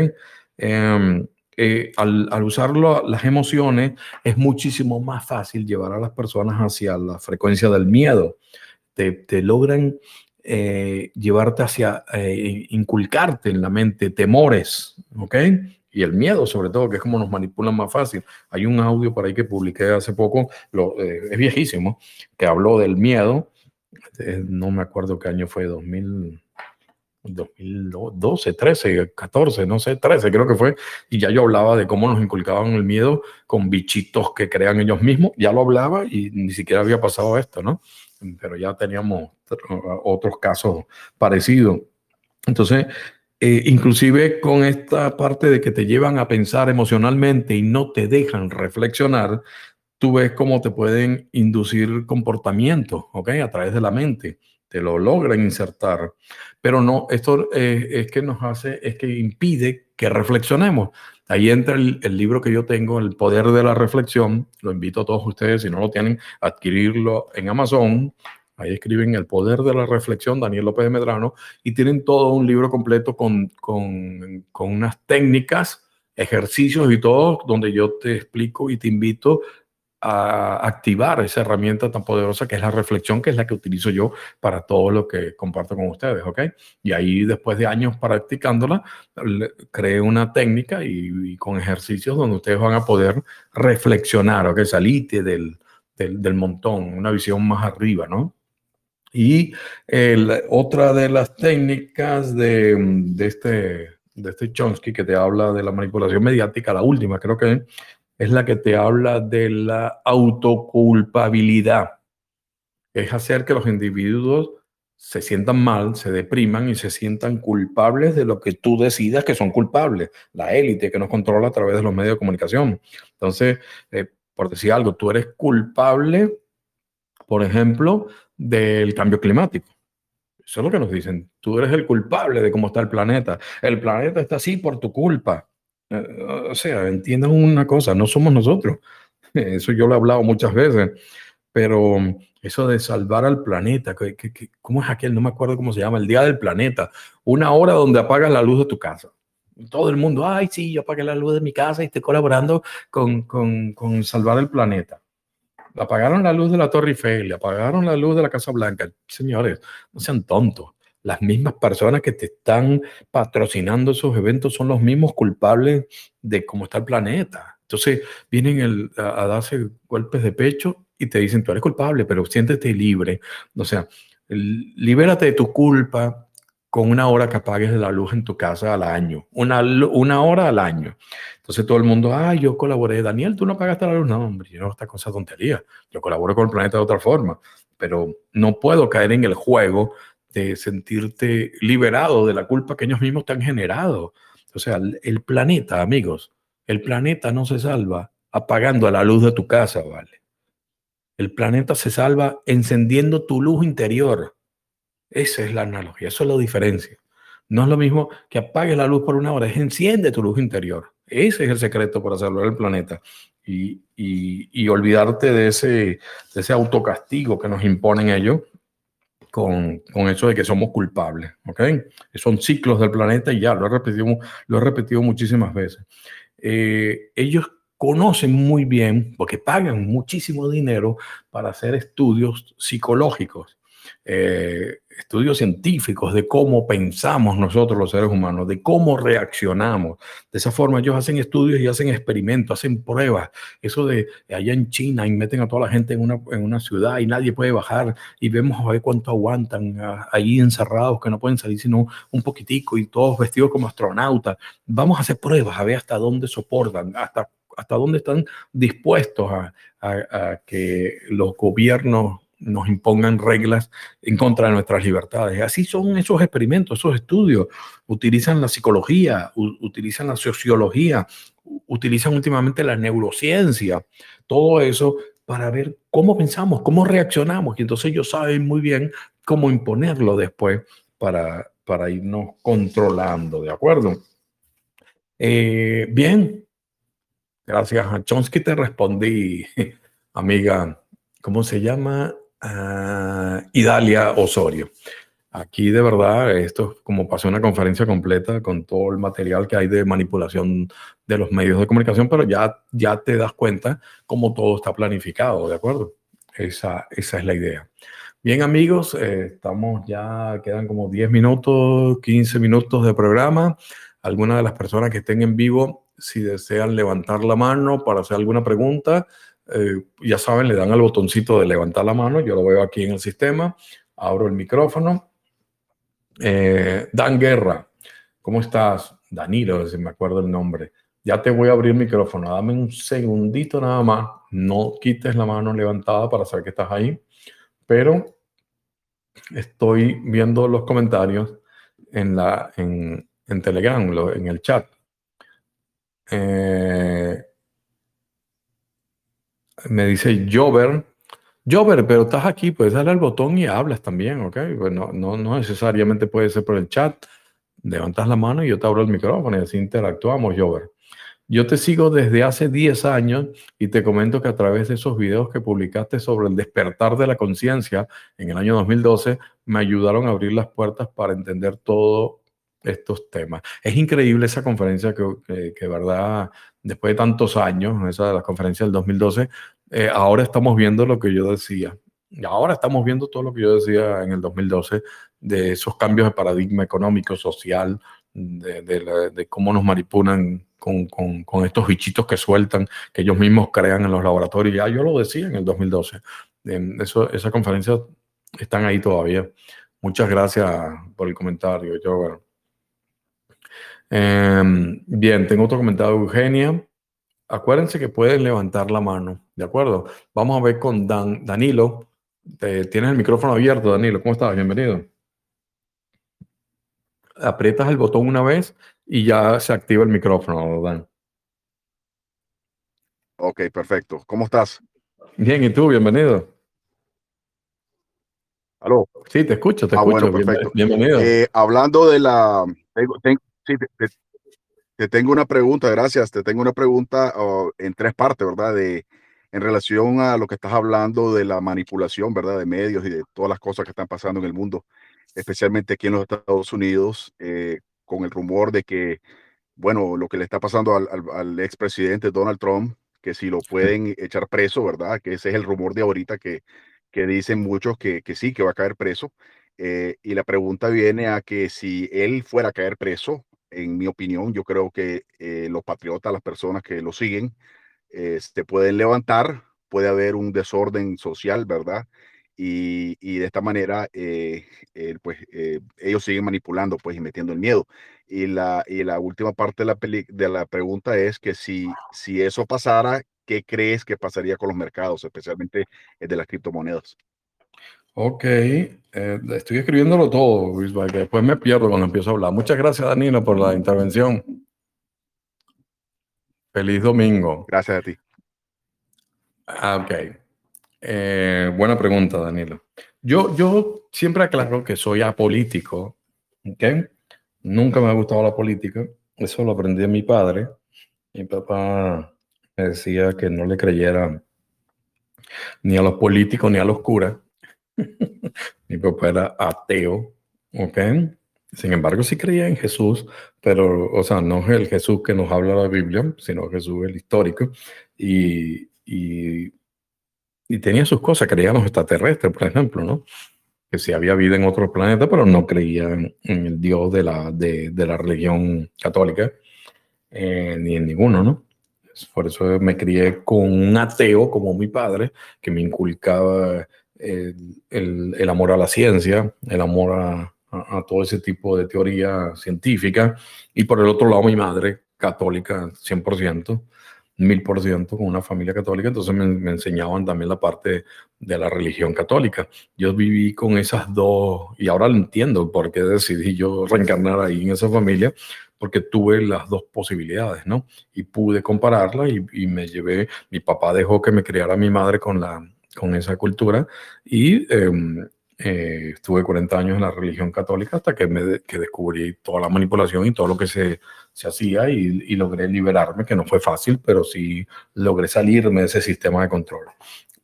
Eh, al, al usarlo las emociones es muchísimo más fácil llevar a las personas hacia la frecuencia del miedo. Te, te logran eh, llevarte hacia, eh, inculcarte en la mente temores, ¿ok? Y el miedo, sobre todo, que es como nos manipulan más fácil. Hay un audio por ahí que publiqué hace poco, lo, es viejísimo, que habló del miedo. no me acuerdo qué año fue, 2000. 2012, 13, 14, no sé, 13 creo que fue, y ya yo hablaba de cómo nos inculcaban el miedo con bichitos que crean ellos mismos, ya lo hablaba y ni siquiera había pasado esto, ¿no? Pero ya teníamos otros casos parecidos. Entonces, eh, inclusive con esta parte de que te llevan a pensar emocionalmente y no te dejan reflexionar, tú ves cómo te pueden inducir comportamientos, ¿ok? A través de la mente lo logran insertar, pero no, esto eh, es que nos hace, es que impide que reflexionemos. Ahí entra el, libro que yo tengo, El Poder de la Reflexión, lo invito a todos ustedes, si no lo tienen, a adquirirlo en Amazon. Ahí escriben El Poder de la Reflexión, Daniel López de Medrano, y tienen todo un libro completo con, con, con unas técnicas ejercicios y todo, donde yo te explico y te invito activar esa herramienta tan poderosa que es la reflexión, que es la que utilizo yo para todo lo que comparto con ustedes, ¿ok? Y ahí después de años practicándola, creé una técnica y, con ejercicios donde ustedes van a poder reflexionar, ¿ok? Salite del, del, del montón, una visión más arriba, ¿no? Y el, otra de las técnicas de, de, este, de este Chomsky que te habla de la manipulación mediática, la última creo que es la que te habla de la autoculpabilidad. Es hacer que los individuos se sientan mal, se depriman y se sientan culpables de lo que tú decidas que son culpables. La élite que nos controla a través de los medios de comunicación. Entonces, eh, por decir algo, tú eres culpable, por ejemplo, del cambio climático. Eso es lo que nos dicen. Tú eres el culpable de cómo está el planeta. El planeta está así por tu culpa. O sea, entiendan una cosa, no somos nosotros. Eso yo lo he hablado muchas veces, pero eso de salvar al planeta, cómo es aquel? No me acuerdo cómo se llama, el Día del Planeta, una hora donde apagas la luz de tu casa. Todo el mundo, ay, sí, yo apagué la luz de mi casa y estoy colaborando con, con, con salvar el planeta. Apagaron la luz de la Torre Eiffel, apagaron la luz de la Casa Blanca. Señores, no sean tontos las mismas personas que te están patrocinando esos eventos son los mismos culpables de cómo está el planeta. Entonces vienen a, darse golpes de pecho y te dicen, tú eres culpable, pero siéntete libre. O sea, libérate de tu culpa con una hora que apagues la luz en tu casa al año. Una, una hora al año. Entonces todo el mundo, ah, yo colaboré. Daniel, tú no apagaste la luz. No, hombre, yo no esta cosa tontería. Yo colaboro con el planeta de otra forma. Pero no puedo caer en el juego sentirte liberado de la culpa que ellos mismos te han generado. O sea, el planeta, amigos, el planeta no se salva apagando la luz de tu casa, ¿vale? El planeta se salva encendiendo tu luz interior. Esa es la analogía, eso es la diferencia. No es lo mismo que apagues la luz por una hora, es enciende tu luz interior. Ese es el secreto para salvar el planeta y, y, olvidarte de ese, de ese autocastigo que nos imponen ellos con, con, eso de que somos culpables, ¿ok? Son ciclos del planeta y ya, lo he repetido, lo he repetido muchísimas veces. Eh, ellos conocen muy bien, porque pagan muchísimo dinero para hacer estudios psicológicos. Eh, estudios científicos de cómo pensamos nosotros los seres humanos, de cómo reaccionamos. De esa forma ellos hacen estudios y hacen experimentos, hacen pruebas. Eso de allá en China y meten a toda la gente en una, en una ciudad y nadie puede bajar y vemos a ver cuánto aguantan ahí encerrados que no pueden salir sino un poquitico y todos vestidos como astronautas. Vamos a hacer pruebas a ver hasta dónde soportan, hasta hasta dónde están dispuestos a, que los gobiernos nos impongan reglas en contra de nuestras libertades. Así son esos experimentos, esos estudios. Utilizan la psicología, utilizan la sociología, utilizan últimamente la neurociencia, todo eso para ver cómo pensamos, cómo reaccionamos. Y entonces ellos saben muy bien cómo imponerlo después para, para irnos controlando, ¿de acuerdo? Eh, bien, gracias a Chomsky te respondí, amiga, ¿cómo se llama? Idalia Osorio. Aquí de verdad, esto como pasó una conferencia completa con todo el material que hay de manipulación de los medios de comunicación, pero ya, ya te das cuenta cómo todo está planificado, ¿de acuerdo? Esa, esa es la idea. Bien amigos, eh, estamos ya, quedan como 10 minutos, 15 minutos de programa. Algunas de las personas que estén en vivo, si desean levantar la mano para hacer alguna pregunta, eh, ya saben, le dan al botoncito de levantar la mano, yo lo veo aquí en el sistema, abro el micrófono. Eh, Dan Guerra, ¿cómo estás? Danilo, si me acuerdo el nombre. Ya te voy a abrir el micrófono, dame un segundito nada más, no quites la mano levantada para saber que estás ahí, pero estoy viendo los comentarios en, la, en, en Telegram, en el chat. Eh, me dice Jover. Jover, pero estás aquí, puedes darle al botón y hablas también, ¿ok? Pues no, no, necesariamente puede ser por el chat. Levantas la mano y yo te abro el micrófono y así interactuamos, Jover. Yo te sigo desde hace 10 años y te comento que a través de esos videos que publicaste sobre el despertar de la conciencia en el año 2012, me ayudaron a abrir las puertas para entender todos estos temas. Es increíble esa conferencia que, que verdad, después de tantos años, esa de la conferencia del 2012, eh, ahora estamos viendo lo que yo decía. Ahora estamos viendo todo lo que yo decía en el 2012 de esos cambios de paradigma económico, social, de, cómo nos manipulan con, con, estos bichitos que sueltan, que ellos mismos crean en los laboratorios. Ya yo lo decía en el 2012. eso, esa conferencia están ahí todavía. Muchas gracias por el comentario, yo. Em, bien, tengo otro comentario de Eugenia. Acuérdense que pueden levantar la mano, ¿de acuerdo? Vamos a ver con Dan, Danilo. tienes el micrófono abierto, Danilo. ¿Cómo estás? Bienvenido. Aprietas el botón una vez y ya se activa el micrófono, Dan. Ok, perfecto. ¿Cómo estás? Bien, ¿y tú? Bienvenido. ¿Aló? Sí, te escucho, te ah, escucho. Bueno, perfecto. Bienvenido. Eh, hablando de la... Sí, te, tengo una pregunta, gracias. Te tengo una pregunta oh, en tres partes, ¿verdad? De, en relación a lo que estás hablando de la manipulación, ¿verdad? De medios y de todas las cosas que están pasando en el mundo, especialmente aquí en los Estados Unidos, eh, con el rumor de que, bueno, lo que le está pasando al, al, al expresidente Donald Trump, que si lo pueden echar preso, ¿verdad? Que ese es el rumor de ahorita que, que dicen muchos que, que sí, que va a caer preso. Eh, y la pregunta viene a que si él fuera a caer preso, en mi opinión, yo creo que eh, los patriotas, las personas que lo siguen, eh, se pueden levantar, puede haber un desorden social, ¿verdad? Y, y de esta manera, eh, pues ellos siguen manipulando, pues, y metiendo el miedo. Y la, y la última parte de la, de la pregunta es que si, si eso pasara, ¿qué crees que pasaría con los mercados, especialmente el de las criptomonedas? Ok, eh, estoy escribiéndolo todo, Luis, que después me pierdo cuando empiezo a hablar. Muchas gracias, Danilo, por la intervención. Feliz domingo. Gracias a ti. Ah, ok. Eh, buena pregunta, Danilo. Yo, yo siempre aclaro que soy apolítico, ¿ok? Nunca me ha gustado la política. Eso lo aprendí de mi padre. Mi papá me decía que no le creyera ni a los políticos ni a los curas Mi papá era ateo, ¿ok? Sin embargo, sí creía en Jesús, pero, o sea, no es el Jesús que nos habla la Biblia, sino Jesús el histórico. Y, y, tenía sus cosas, creía en los extraterrestres, por ejemplo, ¿no? que si había vida en otros planetas, pero no creían en el Dios de la, de, de la religión católica, eh, ni en ninguno, ¿no? Por eso me crié con un ateo como mi padre, que me inculcaba el, amor a la ciencia, el amor a, todo ese tipo de teoría científica, y por el otro lado mi madre, católica 100%, mil por ciento con una familia católica, entonces me, me, enseñaban también la parte de la religión católica. Yo viví con esas dos, y ahora lo entiendo por qué decidí yo reencarnar ahí en esa familia, porque tuve las dos posibilidades, ¿no? Y pude compararla y me llevé, mi papá dejó que me criara mi madre con, la, con esa cultura y eh, eh, estuve 40 años en la religión católica hasta que, me, que descubrí toda la manipulación y todo lo que se, se hacía y, y, logré liberarme, que no fue fácil, pero sí logré salirme de ese sistema de control.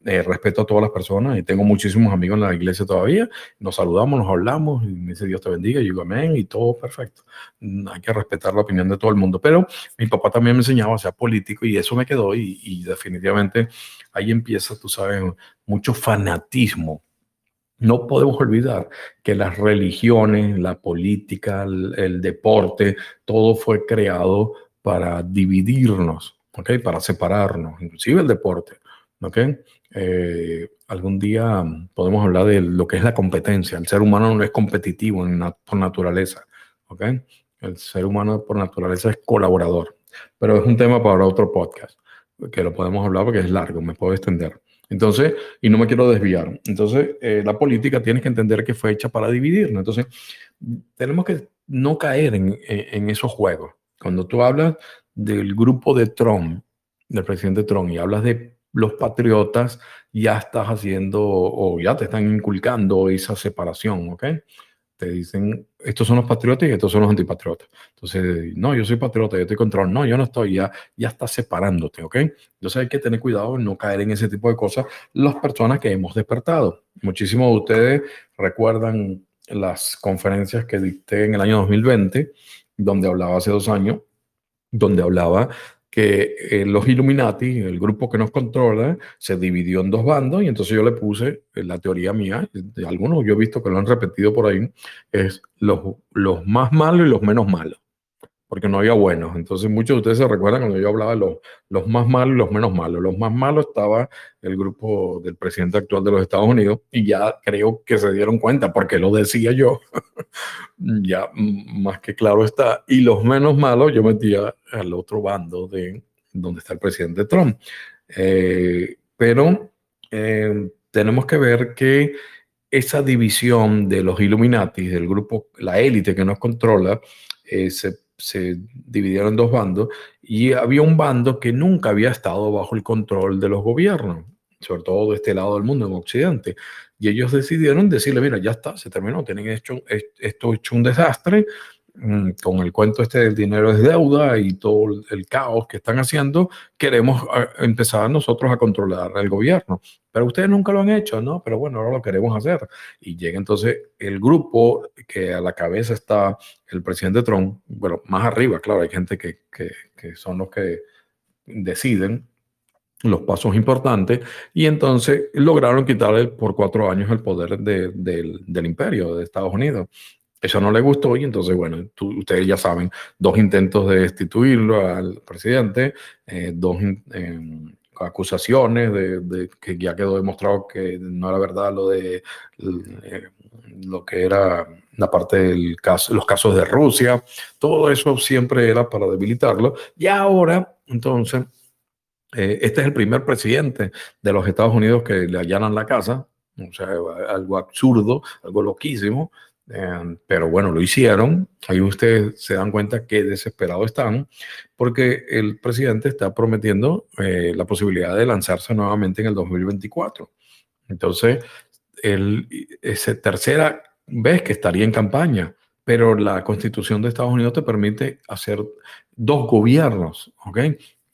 Eh, respeto a todas las personas y tengo muchísimos amigos en la iglesia todavía. Nos saludamos, nos hablamos y me dice Dios te bendiga, y yo digo amén y todo perfecto. Mm, hay que respetar la opinión de todo el mundo, pero mi papá también me enseñaba a ser político y eso me quedó y, y definitivamente ahí empieza, tú sabes, mucho fanatismo no podemos olvidar que las religiones, la política, el, el, deporte, todo fue creado para dividirnos, ¿ok? Para separarnos, inclusive el deporte, ¿ok? Eh, algún día podemos hablar de lo que es la competencia. El ser humano no es competitivo por naturaleza, ¿ok? El ser humano por naturaleza es colaborador, pero es un tema para otro podcast, que lo podemos hablar porque es largo, me puedo extender. Entonces, y no me quiero desviar. Entonces, eh, la política tienes que entender que fue hecha para dividirnos. Entonces, tenemos que no caer en, en, en, esos juegos. Cuando tú hablas del grupo de Trump, del presidente Trump, y hablas de los patriotas, ya estás haciendo o ya te están inculcando esa separación, ¿ok? te dicen, estos son los patriotas y estos son los antipatriotas. Entonces, no, yo soy patriota, yo estoy control. No, yo no estoy, ya, ya estás separándote, ¿ok? Entonces hay que tener cuidado en no caer en ese tipo de cosas las personas que hemos despertado. Muchísimos de ustedes recuerdan las conferencias que dicté en el año 2020, donde hablaba hace dos años, donde hablaba que eh, los Illuminati, el grupo que nos controla, se dividió en dos bandos y entonces yo le puse eh, la teoría mía, de algunos yo he visto que lo han repetido por ahí, es los, los más malos y los menos malos, porque no había buenos. Entonces muchos de ustedes se recuerdan cuando yo hablaba de los, los más malos y los menos malos. Los más malos estaba el grupo del presidente actual de los Estados Unidos y ya creo que se dieron cuenta, porque lo decía yo, ya más que claro está. Y los menos malos yo metía al otro bando de donde está el presidente Trump. Eh, pero eh, tenemos que ver que esa división de los Illuminati, del grupo, la élite que nos controla, eh, se, se, dividieron en dos bandos y había un bando que nunca había estado bajo el control de los gobiernos, sobre todo de este lado del mundo, en Occidente. Y ellos decidieron decirle, mira, ya está, se terminó, tienen hecho, esto hecho un desastre, con el cuento este del dinero es deuda y todo el caos que están haciendo, queremos ah, empezar nosotros a controlar el gobierno. Pero ustedes nunca lo han hecho, ¿no? Pero bueno, ahora lo queremos hacer. Y llega entonces el grupo que a la cabeza está el presidente Trump, bueno, más arriba, claro, hay gente que, que, que son los que deciden, los pasos importantes y entonces lograron quitarle por cuatro años el poder de, de, del imperio de Estados Unidos. Eso no le gustó y entonces, bueno, ustedes ya saben, dos intentos de destituirlo al presidente, eh, dos eh, acusaciones de, de, que ya quedó demostrado que no era verdad lo de eh, lo que era la parte del caso, los casos de Rusia, todo eso siempre era para debilitarlo. Y ahora, entonces, eh, este es el primer presidente de los Estados Unidos que le allanan la casa, o sea, algo absurdo, algo loquísimo, eh, pero bueno, lo hicieron. Ahí ustedes se dan cuenta que desesperados están, porque el presidente está prometiendo eh, la posibilidad de lanzarse nuevamente en el 2024. Entonces, él, es tercera vez que estaría en campaña, pero la constitución de Estados Unidos te permite hacer dos gobiernos, ¿ok?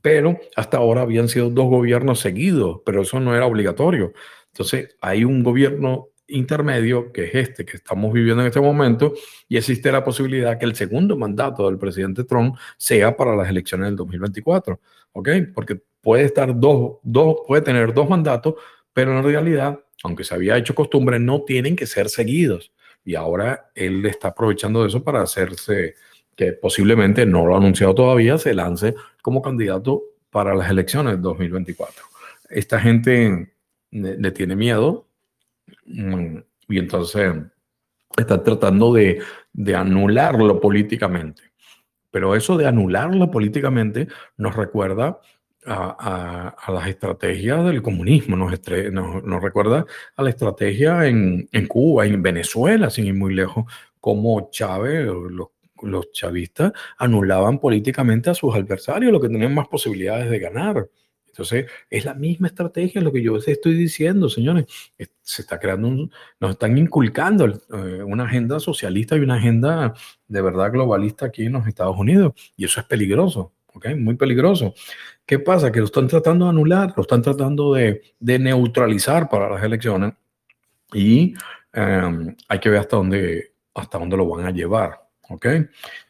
pero hasta ahora habían sido dos gobiernos seguidos, pero eso no era obligatorio. Entonces, hay un gobierno intermedio, que es este que estamos viviendo en este momento, y existe la posibilidad que el segundo mandato del presidente Trump sea para las elecciones del 2024, ¿ok? Porque puede estar dos, dos puede tener dos mandatos, pero en realidad aunque se había hecho costumbre, no tienen que ser seguidos. Y ahora él está aprovechando de eso para hacerse, que posiblemente no lo ha anunciado todavía, se lance como candidato para las elecciones de 2024. Esta gente le, tiene miedo y entonces está tratando de, de anularlo políticamente. Pero eso de anularlo políticamente nos recuerda a, las estrategias del comunismo, nos, nos, recuerda a la estrategia en, en, Cuba, en Venezuela, sin ir muy lejos, como Chávez, los, los chavistas anulaban políticamente a sus adversarios, los que tenían más posibilidades de ganar. Entonces, es la misma estrategia lo que yo estoy diciendo, señores. Se está creando, nos están inculcando eh, una agenda socialista y una agenda de verdad globalista aquí en los Estados Unidos. Y eso es peligroso, ¿ok? Muy peligroso. ¿Qué pasa? Que lo están tratando de anular, lo están tratando de, neutralizar para las elecciones y em, hay que ver hasta dónde, hasta dónde lo van a llevar, ¿ok?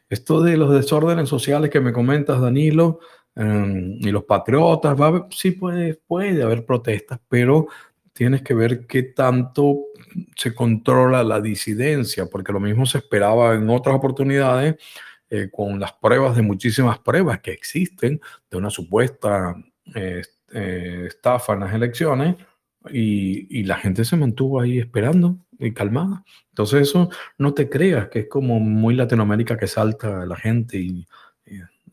Esto de los desórdenes sociales que me comentas, Danilo, em, y los patriotas, va sí puede, puede haber protestas, pero tienes que ver qué tanto se controla la disidencia, porque lo mismo se esperaba en otras oportunidades eh, con las pruebas de muchísimas pruebas que existen de una supuesta eh, eh, estafa en las elecciones y, y, la gente se mantuvo ahí esperando y calmada. Entonces eso no te creas que es como muy Latinoamérica que salta la gente y,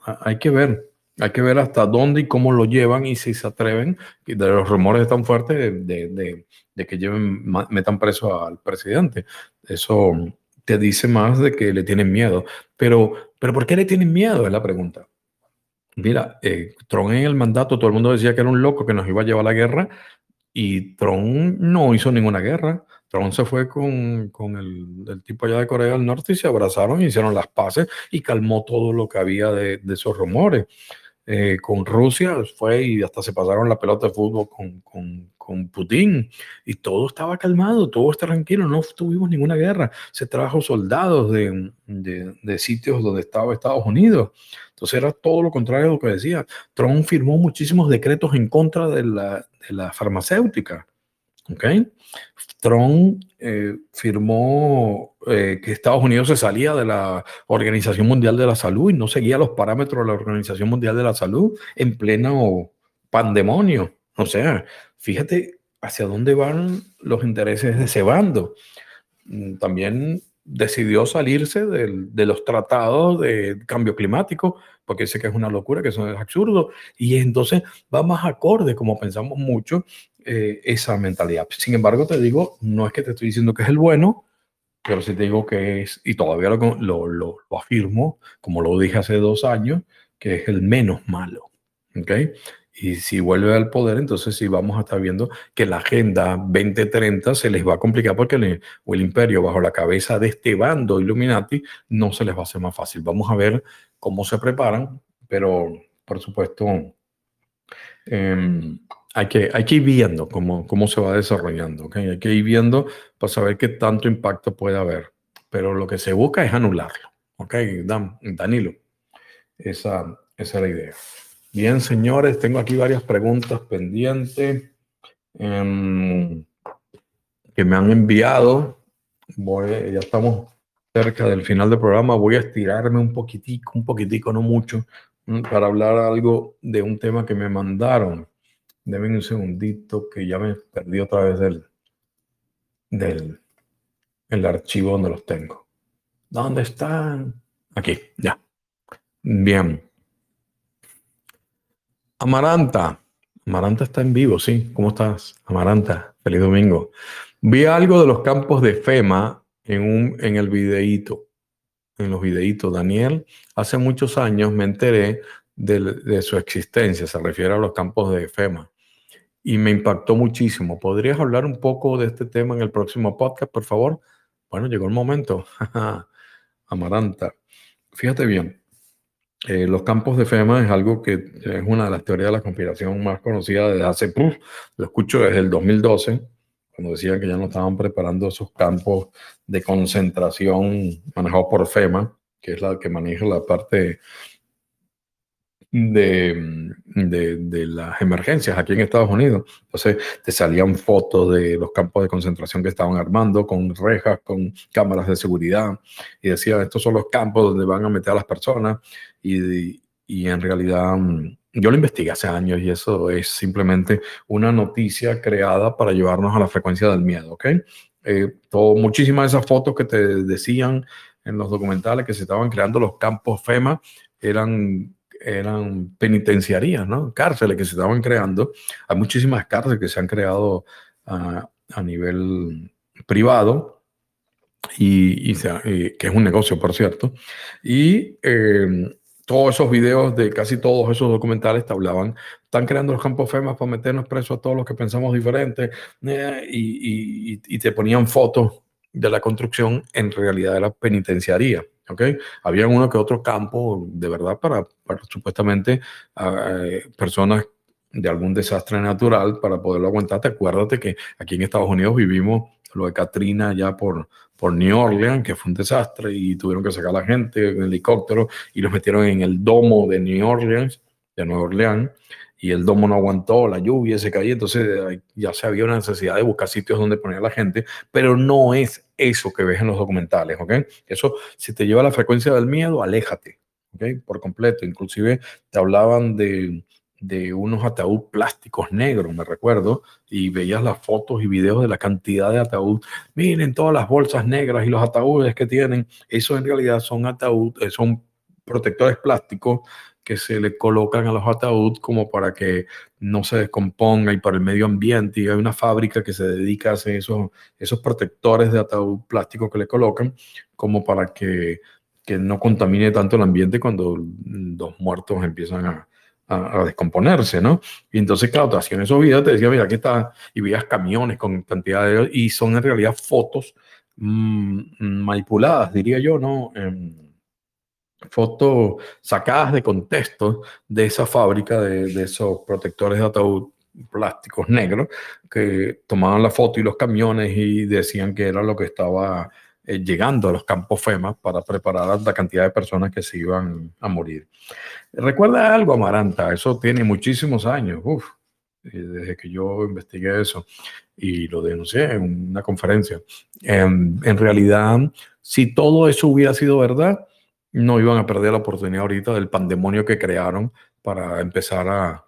hay que ver. Hay que ver hasta dónde y cómo lo llevan y si se atreven, de los rumores tan fuertes de, de, que lleven, metan preso al presidente. Eso te dice más de que le tienen miedo. Pero, pero ¿por qué le tienen miedo? Es la pregunta. Mira, eh, Trump en el mandato, todo el mundo decía que era un loco que nos iba a llevar a la guerra y Trump no hizo ninguna guerra. Trump se fue con, con el, tipo allá de Corea del Norte y se abrazaron, hicieron las paces y calmó todo lo que había de, de esos rumores. Eh, con Rusia fue y hasta se pasaron la pelota de fútbol con, con, con Putin y todo estaba calmado, todo está tranquilo, no tuvimos ninguna guerra. Se trajo soldados de, de, sitios donde estaba Estados Unidos. Entonces era todo lo contrario de lo que decía. Trump firmó muchísimos decretos en contra de la, de la farmacéutica. ¿Okay? Trump eh, firmó eh, que Estados Unidos se salía de la Organización Mundial de la Salud y no seguía los parámetros de la Organización Mundial de la Salud en pleno pandemonio. O sea, fíjate hacia dónde van los intereses de ese bando. Mm, también decidió salirse de los tratados de cambio climático, porque dice que es una locura, que eso es absurdo, y entonces va más acorde, como pensamos mucho, eh, esa mentalidad. Sin embargo, te digo, no es que te estoy diciendo que es el bueno, pero sí te digo que es, y todavía lo, lo, lo, lo afirmo, como lo dije hace dos años, que es el menos malo. ¿ok? Y si vuelve al poder, entonces sí vamos a estar viendo que la agenda 2030 se les va a complicar porque el, imperio bajo la cabeza de este bando Illuminati no se les va a hacer más fácil. Vamos a ver cómo se preparan, pero por supuesto em, hay, que, hay que ir viendo cómo, cómo se va desarrollando. ¿okay? Hay que ir viendo para saber qué tanto impacto puede haber. Pero lo que se busca es anularlo. ¿Ok? Dan, Danilo. Esa, esa es la idea. Bien, señores, tengo aquí varias preguntas pendientes em, que me han enviado. ya estamos cerca del final del programa. Voy a estirarme un poquitico, un poquitico, no mucho, mm, para hablar algo de un tema que me mandaron. Deben un segundito que ya me perdí otra vez del, del el archivo donde los tengo. ¿Dónde están? Aquí, ya. Bien. Amaranta. Amaranta está en vivo, sí. ¿Cómo estás, Amaranta? Feliz domingo. Vi algo de los campos de FEMA en, un, en el videíto, en los videitos. Daniel, hace muchos años me enteré de, de, su existencia, se refiere a los campos de FEMA, y me impactó muchísimo. ¿Podrías hablar un poco de este tema en el próximo podcast, por favor? Bueno, llegó el momento. Amaranta, fíjate bien, eh, los campos de FEMA es algo que es una de las teorías de la conspiración más conocidas desde hace, lo escucho desde el 2012, cuando decían que ya no estaban preparando esos campos de concentración manejados por FEMA, que es la que maneja la parte de, de, las emergencias aquí en Estados Unidos. Entonces te salían fotos de los campos de concentración que estaban armando con rejas, con cámaras de seguridad y decía, estos son los campos donde van a meter a las personas y, y en realidad mm, yo lo investigué hace años y eso es simplemente una noticia creada para llevarnos a la frecuencia del miedo, ¿ok? Eh, todo, muchísimas de esas fotos que te decían en los documentales que se estaban creando los campos FEMA eran, eran penitenciarías, ¿no? Cárceles que se estaban creando. Hay muchísimas cárceles que se han creado a, a nivel privado y, y, que es un negocio, por cierto. Y eh, todos esos videos de casi todos esos documentales hablaban, están creando los campos FEMA para meternos presos a todos los que pensamos diferente eh, y, y, y, te ponían fotos de la construcción en realidad de la penitenciaría. ¿Ok? Había uno que otro campo de verdad para, supuestamente uh, personas de algún desastre natural para poderlo aguantar. Te acuérdate que aquí en Estados Unidos vivimos lo de Katrina ya por, por New Orleans, que fue un desastre y tuvieron que sacar a la gente en helicóptero y los metieron en el domo de New Orleans, de Nueva Orleans, y el domo no aguantó, la lluvia se cayó, entonces ya se había una necesidad de buscar sitios donde poner a la gente, pero no es eso que ves en los documentales, ¿ok? Eso, si te lleva a la frecuencia del miedo, aléjate, ¿ok? Por completo. Inclusive te hablaban de, de unos ataúd plásticos negros, me recuerdo, y veías las fotos y videos de la cantidad de ataúd. Miren todas las bolsas negras y los ataúdes que tienen. Eso en realidad son ataúd, eh, son protectores plásticos que se le colocan a los ataúd como para que no se descomponga y para el medio ambiente. Y hay una fábrica que se dedica a hacer esos, esos protectores de ataúd plástico que le colocan como para que, que no contamine tanto el ambiente cuando los muertos empiezan a, a, descomponerse, ¿no? Y entonces, claro, te hacían esos videos, te decía, mira, aquí está, y veías camiones con cantidad de... Y son en realidad fotos mmm, manipuladas, diría yo, ¿no? Eh, fotos sacadas de contexto de esa fábrica de, de esos protectores de ataúd plásticos negros que tomaban la foto y los camiones y decían que era lo que estaba eh, llegando a los campos FEMA para preparar a la cantidad de personas que se iban a morir. Recuerda algo, Amaranta, eso tiene muchísimos años, uf, desde que yo investigué eso y lo denuncié en una conferencia. En, en realidad, si todo eso hubiera sido verdad, no iban a perder la oportunidad ahorita del pandemonio que crearon para empezar a,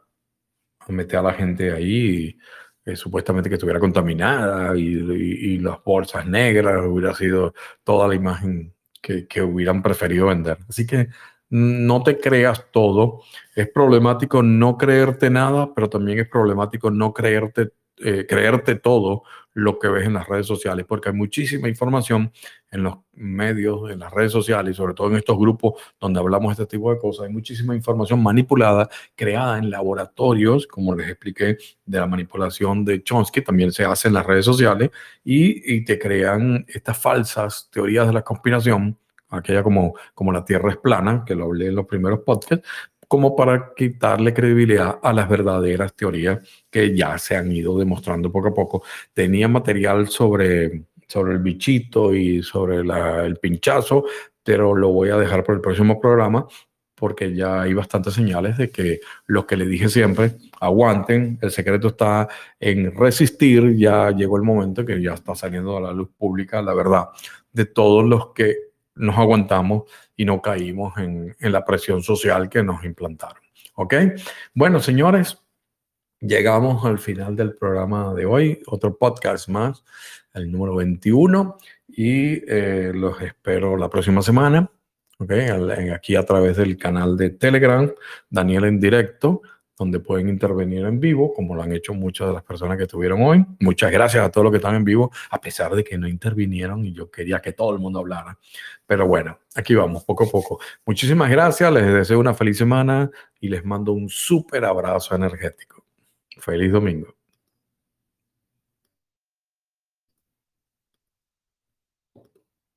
meter a la gente ahí eh, supuestamente que estuviera contaminada y, las bolsas negras, hubiera sido toda la imagen que, que hubieran preferido vender. Así que no te creas todo. Es problemático no creerte nada, pero también es problemático no creerte eh, creerte todo lo que ves en las redes sociales, porque hay muchísima información en los medios, en las redes sociales, sobre todo en estos grupos donde hablamos de este tipo de cosas, hay muchísima información manipulada, creada en laboratorios, como les expliqué, de la manipulación de Chomsky, también se hace en las redes sociales, y, y te crean estas falsas teorías de la conspiración, aquella como, como la Tierra es plana, que lo hablé en los primeros podcasts, como para quitarle credibilidad a las verdaderas teorías que ya se han ido demostrando poco a poco. Tenía material sobre, sobre el bichito y sobre el pinchazo, pero lo voy a dejar por el próximo programa porque ya hay bastantes señales de que lo que le dije siempre, aguanten, el secreto está en resistir, ya llegó el momento que ya está saliendo a la luz pública la verdad de todos los que nos aguantamos y no caímos en, en la presión social que nos implantaron. ¿Ok? Bueno, señores, llegamos al final del programa de hoy, otro podcast más, el número 21, y eh, los espero la próxima semana, ¿ok? Aquí a través del canal de Telegram, Daniel en directo donde pueden intervenir en vivo, como lo han hecho muchas de las personas que estuvieron hoy. Muchas gracias a todos los que están en vivo, a pesar de que no intervinieron y yo quería que todo el mundo hablara. Pero bueno, aquí vamos, poco a poco. Muchísimas gracias, les deseo una feliz semana y les mando un súper abrazo energético. Feliz domingo.